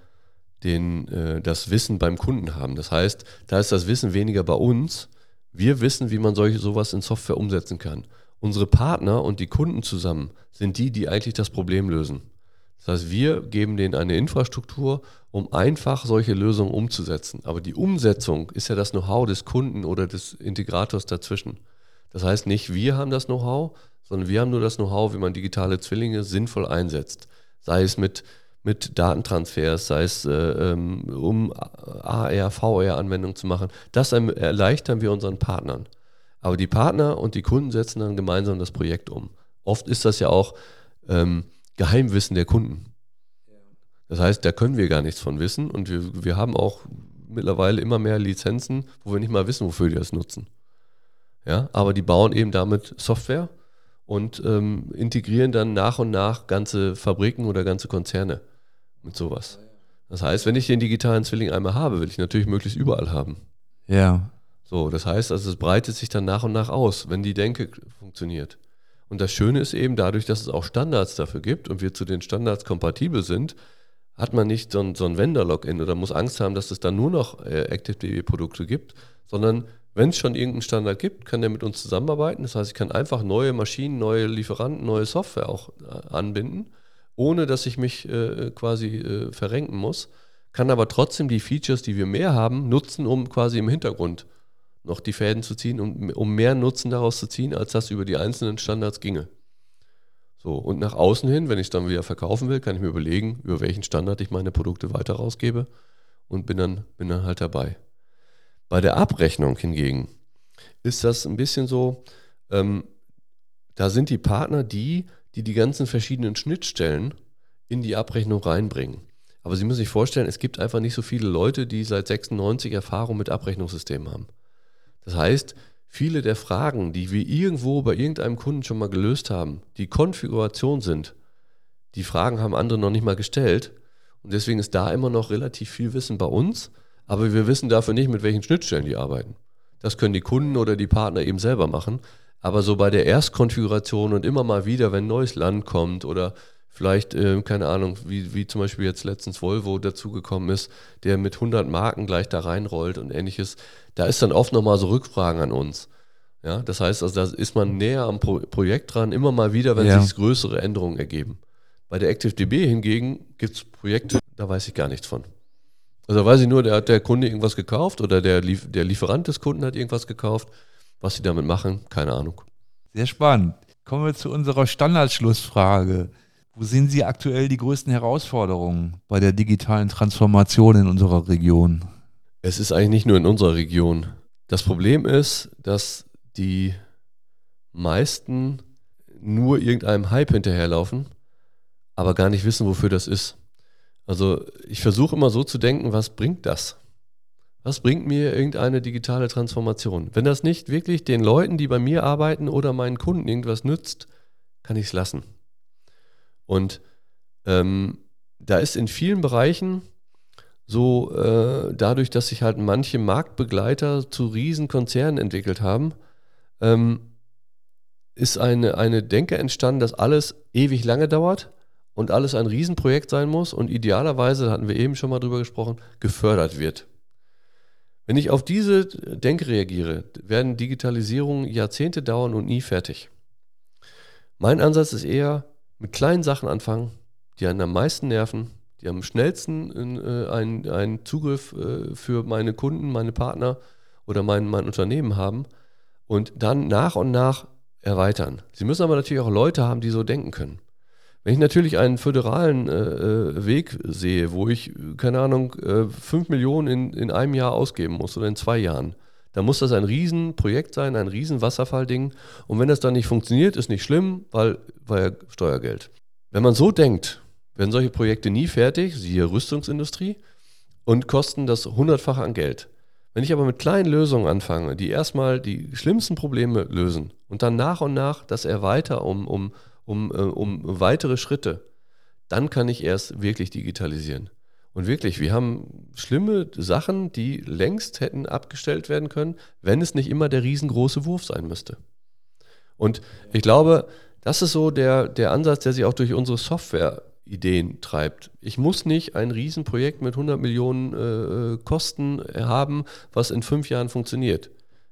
den, äh, das Wissen beim Kunden haben. Das heißt, da ist das Wissen weniger bei uns. Wir wissen, wie man solche sowas in Software umsetzen kann. Unsere Partner und die Kunden zusammen sind die, die eigentlich das Problem lösen. Das heißt, wir geben denen eine Infrastruktur, um einfach solche Lösungen umzusetzen. Aber die Umsetzung ist ja das Know-how des Kunden oder des Integrators dazwischen. Das heißt nicht, wir haben das Know-how, sondern wir haben nur das Know-how, wie man digitale Zwillinge sinnvoll einsetzt. Sei es mit, mit Datentransfers, sei es äh, ähm, um AR, VR-Anwendungen zu machen. Das erleichtern wir unseren Partnern. Aber die Partner und die Kunden setzen dann gemeinsam das Projekt um. Oft ist das ja auch ähm, Geheimwissen der Kunden. Das heißt, da können wir gar nichts von wissen und wir, wir haben auch mittlerweile immer mehr Lizenzen, wo wir nicht mal wissen, wofür die das nutzen. Ja, aber die bauen eben damit Software und ähm, integrieren dann nach und nach ganze Fabriken oder ganze Konzerne mit sowas. Das heißt, wenn ich den digitalen Zwilling einmal habe, will ich natürlich möglichst überall haben. Ja. So, das heißt also, es breitet sich dann nach und nach aus, wenn die Denke funktioniert. Und das Schöne ist eben dadurch, dass es auch Standards dafür gibt und wir zu den Standards kompatibel sind, hat man nicht so ein, so ein Vendor-Login oder muss Angst haben, dass es dann nur noch äh, ActiveDB-Produkte gibt, sondern wenn es schon irgendeinen Standard gibt, kann der mit uns zusammenarbeiten. Das heißt, ich kann einfach neue Maschinen, neue Lieferanten, neue Software auch äh, anbinden, ohne dass ich mich äh, quasi äh, verrenken muss, kann aber trotzdem die Features, die wir mehr haben, nutzen, um quasi im Hintergrund noch die Fäden zu ziehen, um, um mehr Nutzen daraus zu ziehen, als das über die einzelnen Standards ginge. So, und nach außen hin, wenn ich es dann wieder verkaufen will, kann ich mir überlegen, über welchen Standard ich meine Produkte weiter rausgebe und bin dann, bin dann halt dabei. Bei der Abrechnung hingegen ist das ein bisschen so, ähm, da sind die Partner die, die die ganzen verschiedenen Schnittstellen in die Abrechnung reinbringen. Aber Sie müssen sich vorstellen, es gibt einfach nicht so viele Leute, die seit 96 Erfahrung mit Abrechnungssystemen haben. Das heißt, viele der Fragen, die wir irgendwo bei irgendeinem Kunden schon mal gelöst haben, die Konfiguration sind, die Fragen haben andere noch nicht mal gestellt. Und deswegen ist da immer noch relativ viel Wissen bei uns, aber wir wissen dafür nicht, mit welchen Schnittstellen die arbeiten. Das können die Kunden oder die Partner eben selber machen. Aber so bei der Erstkonfiguration und immer mal wieder, wenn neues Land kommt oder vielleicht, äh, keine Ahnung, wie, wie zum Beispiel jetzt letztens Volvo dazugekommen ist, der mit 100 Marken gleich da reinrollt und ähnliches, da ist dann oft nochmal so Rückfragen an uns. Ja, das heißt, also da ist man näher am Pro Projekt dran, immer mal wieder, wenn ja. sich größere Änderungen ergeben. Bei der ActiveDB hingegen gibt es Projekte, da weiß ich gar nichts von. Also weiß ich nur, da hat der Kunde irgendwas gekauft oder der, Lief der Lieferant des Kunden hat irgendwas gekauft. Was sie damit machen, keine Ahnung. Sehr spannend. Kommen wir zu unserer Standardschlussfrage. Wo sehen Sie aktuell die größten Herausforderungen bei der digitalen Transformation in unserer Region? Es ist eigentlich nicht nur in unserer Region. Das Problem ist, dass die meisten nur irgendeinem Hype hinterherlaufen, aber gar nicht wissen, wofür das ist. Also ich versuche immer so zu denken, was bringt das? Was bringt mir irgendeine digitale Transformation? Wenn das nicht wirklich den Leuten, die bei mir arbeiten oder meinen Kunden irgendwas nützt, kann ich es lassen. Und ähm, da ist in vielen Bereichen so äh, dadurch, dass sich halt manche Marktbegleiter zu Riesenkonzernen entwickelt haben, ähm, ist eine, eine Denke entstanden, dass alles ewig lange dauert und alles ein Riesenprojekt sein muss und idealerweise, da hatten wir eben schon mal drüber gesprochen, gefördert wird. Wenn ich auf diese Denke reagiere, werden Digitalisierungen Jahrzehnte dauern und nie fertig. Mein Ansatz ist eher, mit kleinen Sachen anfangen, die einen am meisten nerven, die am schnellsten äh, einen, einen Zugriff äh, für meine Kunden, meine Partner oder mein, mein Unternehmen haben und dann nach und nach erweitern. Sie müssen aber natürlich auch Leute haben, die so denken können. Wenn ich natürlich einen föderalen äh, äh Weg sehe, wo ich, keine Ahnung, äh, 5 Millionen in, in einem Jahr ausgeben muss oder in zwei Jahren, dann muss das ein Riesenprojekt sein, ein Riesenwasserfallding. Und wenn das dann nicht funktioniert, ist nicht schlimm, weil, weil Steuergeld. Wenn man so denkt, werden solche Projekte nie fertig, siehe Rüstungsindustrie, und kosten das hundertfache an Geld. Wenn ich aber mit kleinen Lösungen anfange, die erstmal die schlimmsten Probleme lösen und dann nach und nach das erweitere um, um, um, äh, um weitere Schritte, dann kann ich erst wirklich digitalisieren. Und wirklich, wir haben schlimme Sachen, die längst hätten abgestellt werden können, wenn es nicht immer der riesengroße Wurf sein müsste. Und ich glaube, das ist so der, der Ansatz, der sich auch durch unsere Software-Ideen treibt. Ich muss nicht ein Riesenprojekt mit 100 Millionen äh, Kosten haben, was in fünf Jahren funktioniert.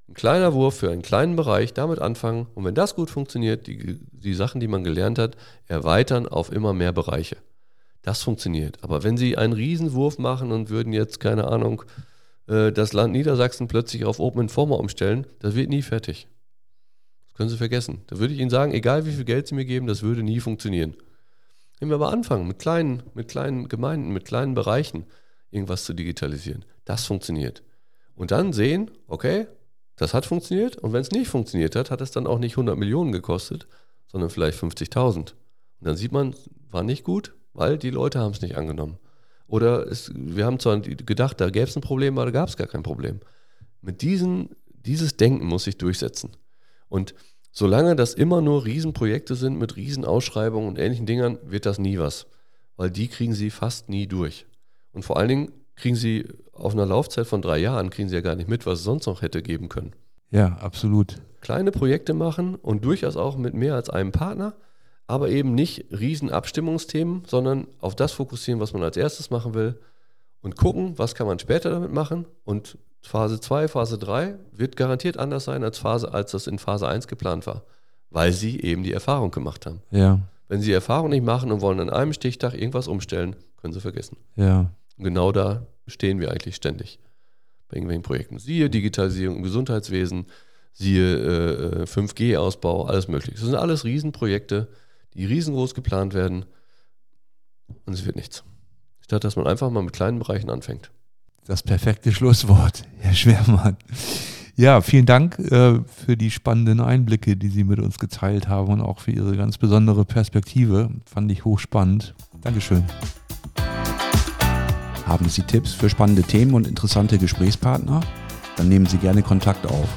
Ein kleiner Wurf für einen kleinen Bereich, damit anfangen und wenn das gut funktioniert, die, die Sachen, die man gelernt hat, erweitern auf immer mehr Bereiche. Das funktioniert. Aber wenn Sie einen Riesenwurf machen und würden jetzt, keine Ahnung, äh, das Land Niedersachsen plötzlich auf Open Informer umstellen, das wird nie fertig. können Sie vergessen. Da würde ich Ihnen sagen, egal wie viel Geld Sie mir geben, das würde nie funktionieren. Wenn wir aber anfangen, mit kleinen, mit kleinen Gemeinden, mit kleinen Bereichen irgendwas zu digitalisieren, das funktioniert. Und dann sehen, okay, das hat funktioniert und wenn es nicht funktioniert hat, hat es dann auch nicht 100 Millionen gekostet, sondern vielleicht 50.000. Und dann sieht man, war nicht gut, weil die Leute haben es nicht angenommen. Oder es, wir haben zwar gedacht, da gäbe es ein Problem, aber da gab es gar kein Problem. Mit diesen, dieses Denken muss sich durchsetzen. Und solange das immer nur Riesenprojekte sind mit Riesenausschreibungen und ähnlichen Dingern, wird das nie was. Weil die kriegen sie fast nie durch. Und vor allen Dingen kriegen sie auf einer Laufzeit von drei Jahren, kriegen sie ja gar nicht mit, was es sonst noch hätte geben können. Ja, absolut. Kleine Projekte machen und durchaus auch mit mehr als einem Partner, aber eben nicht riesen Abstimmungsthemen, sondern auf das fokussieren, was man als erstes machen will und gucken, was kann man später damit machen und Phase 2, Phase 3 wird garantiert anders sein als Phase, als das in Phase 1 geplant war, weil sie eben die Erfahrung gemacht haben. Ja. Wenn sie Erfahrung nicht machen und wollen an einem Stichtag irgendwas umstellen, können sie vergessen. Ja. Und genau da stehen wir eigentlich ständig bei irgendwelchen Projekten. Siehe Digitalisierung im Gesundheitswesen, siehe äh, 5G-Ausbau, alles mögliche. Das sind alles Riesenprojekte, die riesengroß geplant werden und es wird nichts. Statt dass man einfach mal mit kleinen Bereichen anfängt. Das perfekte Schlusswort, Herr Schwermann. Ja, vielen Dank äh, für die spannenden Einblicke, die Sie mit uns geteilt haben und auch für Ihre ganz besondere Perspektive. Fand ich hochspannend. Dankeschön. Haben Sie Tipps für spannende Themen und interessante Gesprächspartner? Dann nehmen Sie gerne Kontakt auf.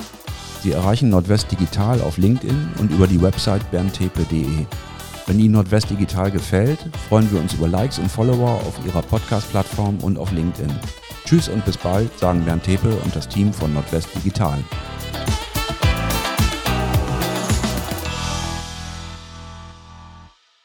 Sie erreichen Nordwest Digital auf LinkedIn und über die Website berntepe.de. Wenn Ihnen Nordwest Digital gefällt, freuen wir uns über Likes und Follower auf Ihrer Podcast-Plattform und auf LinkedIn. Tschüss und bis bald, sagen Bernd Tepe und das Team von Nordwest Digital.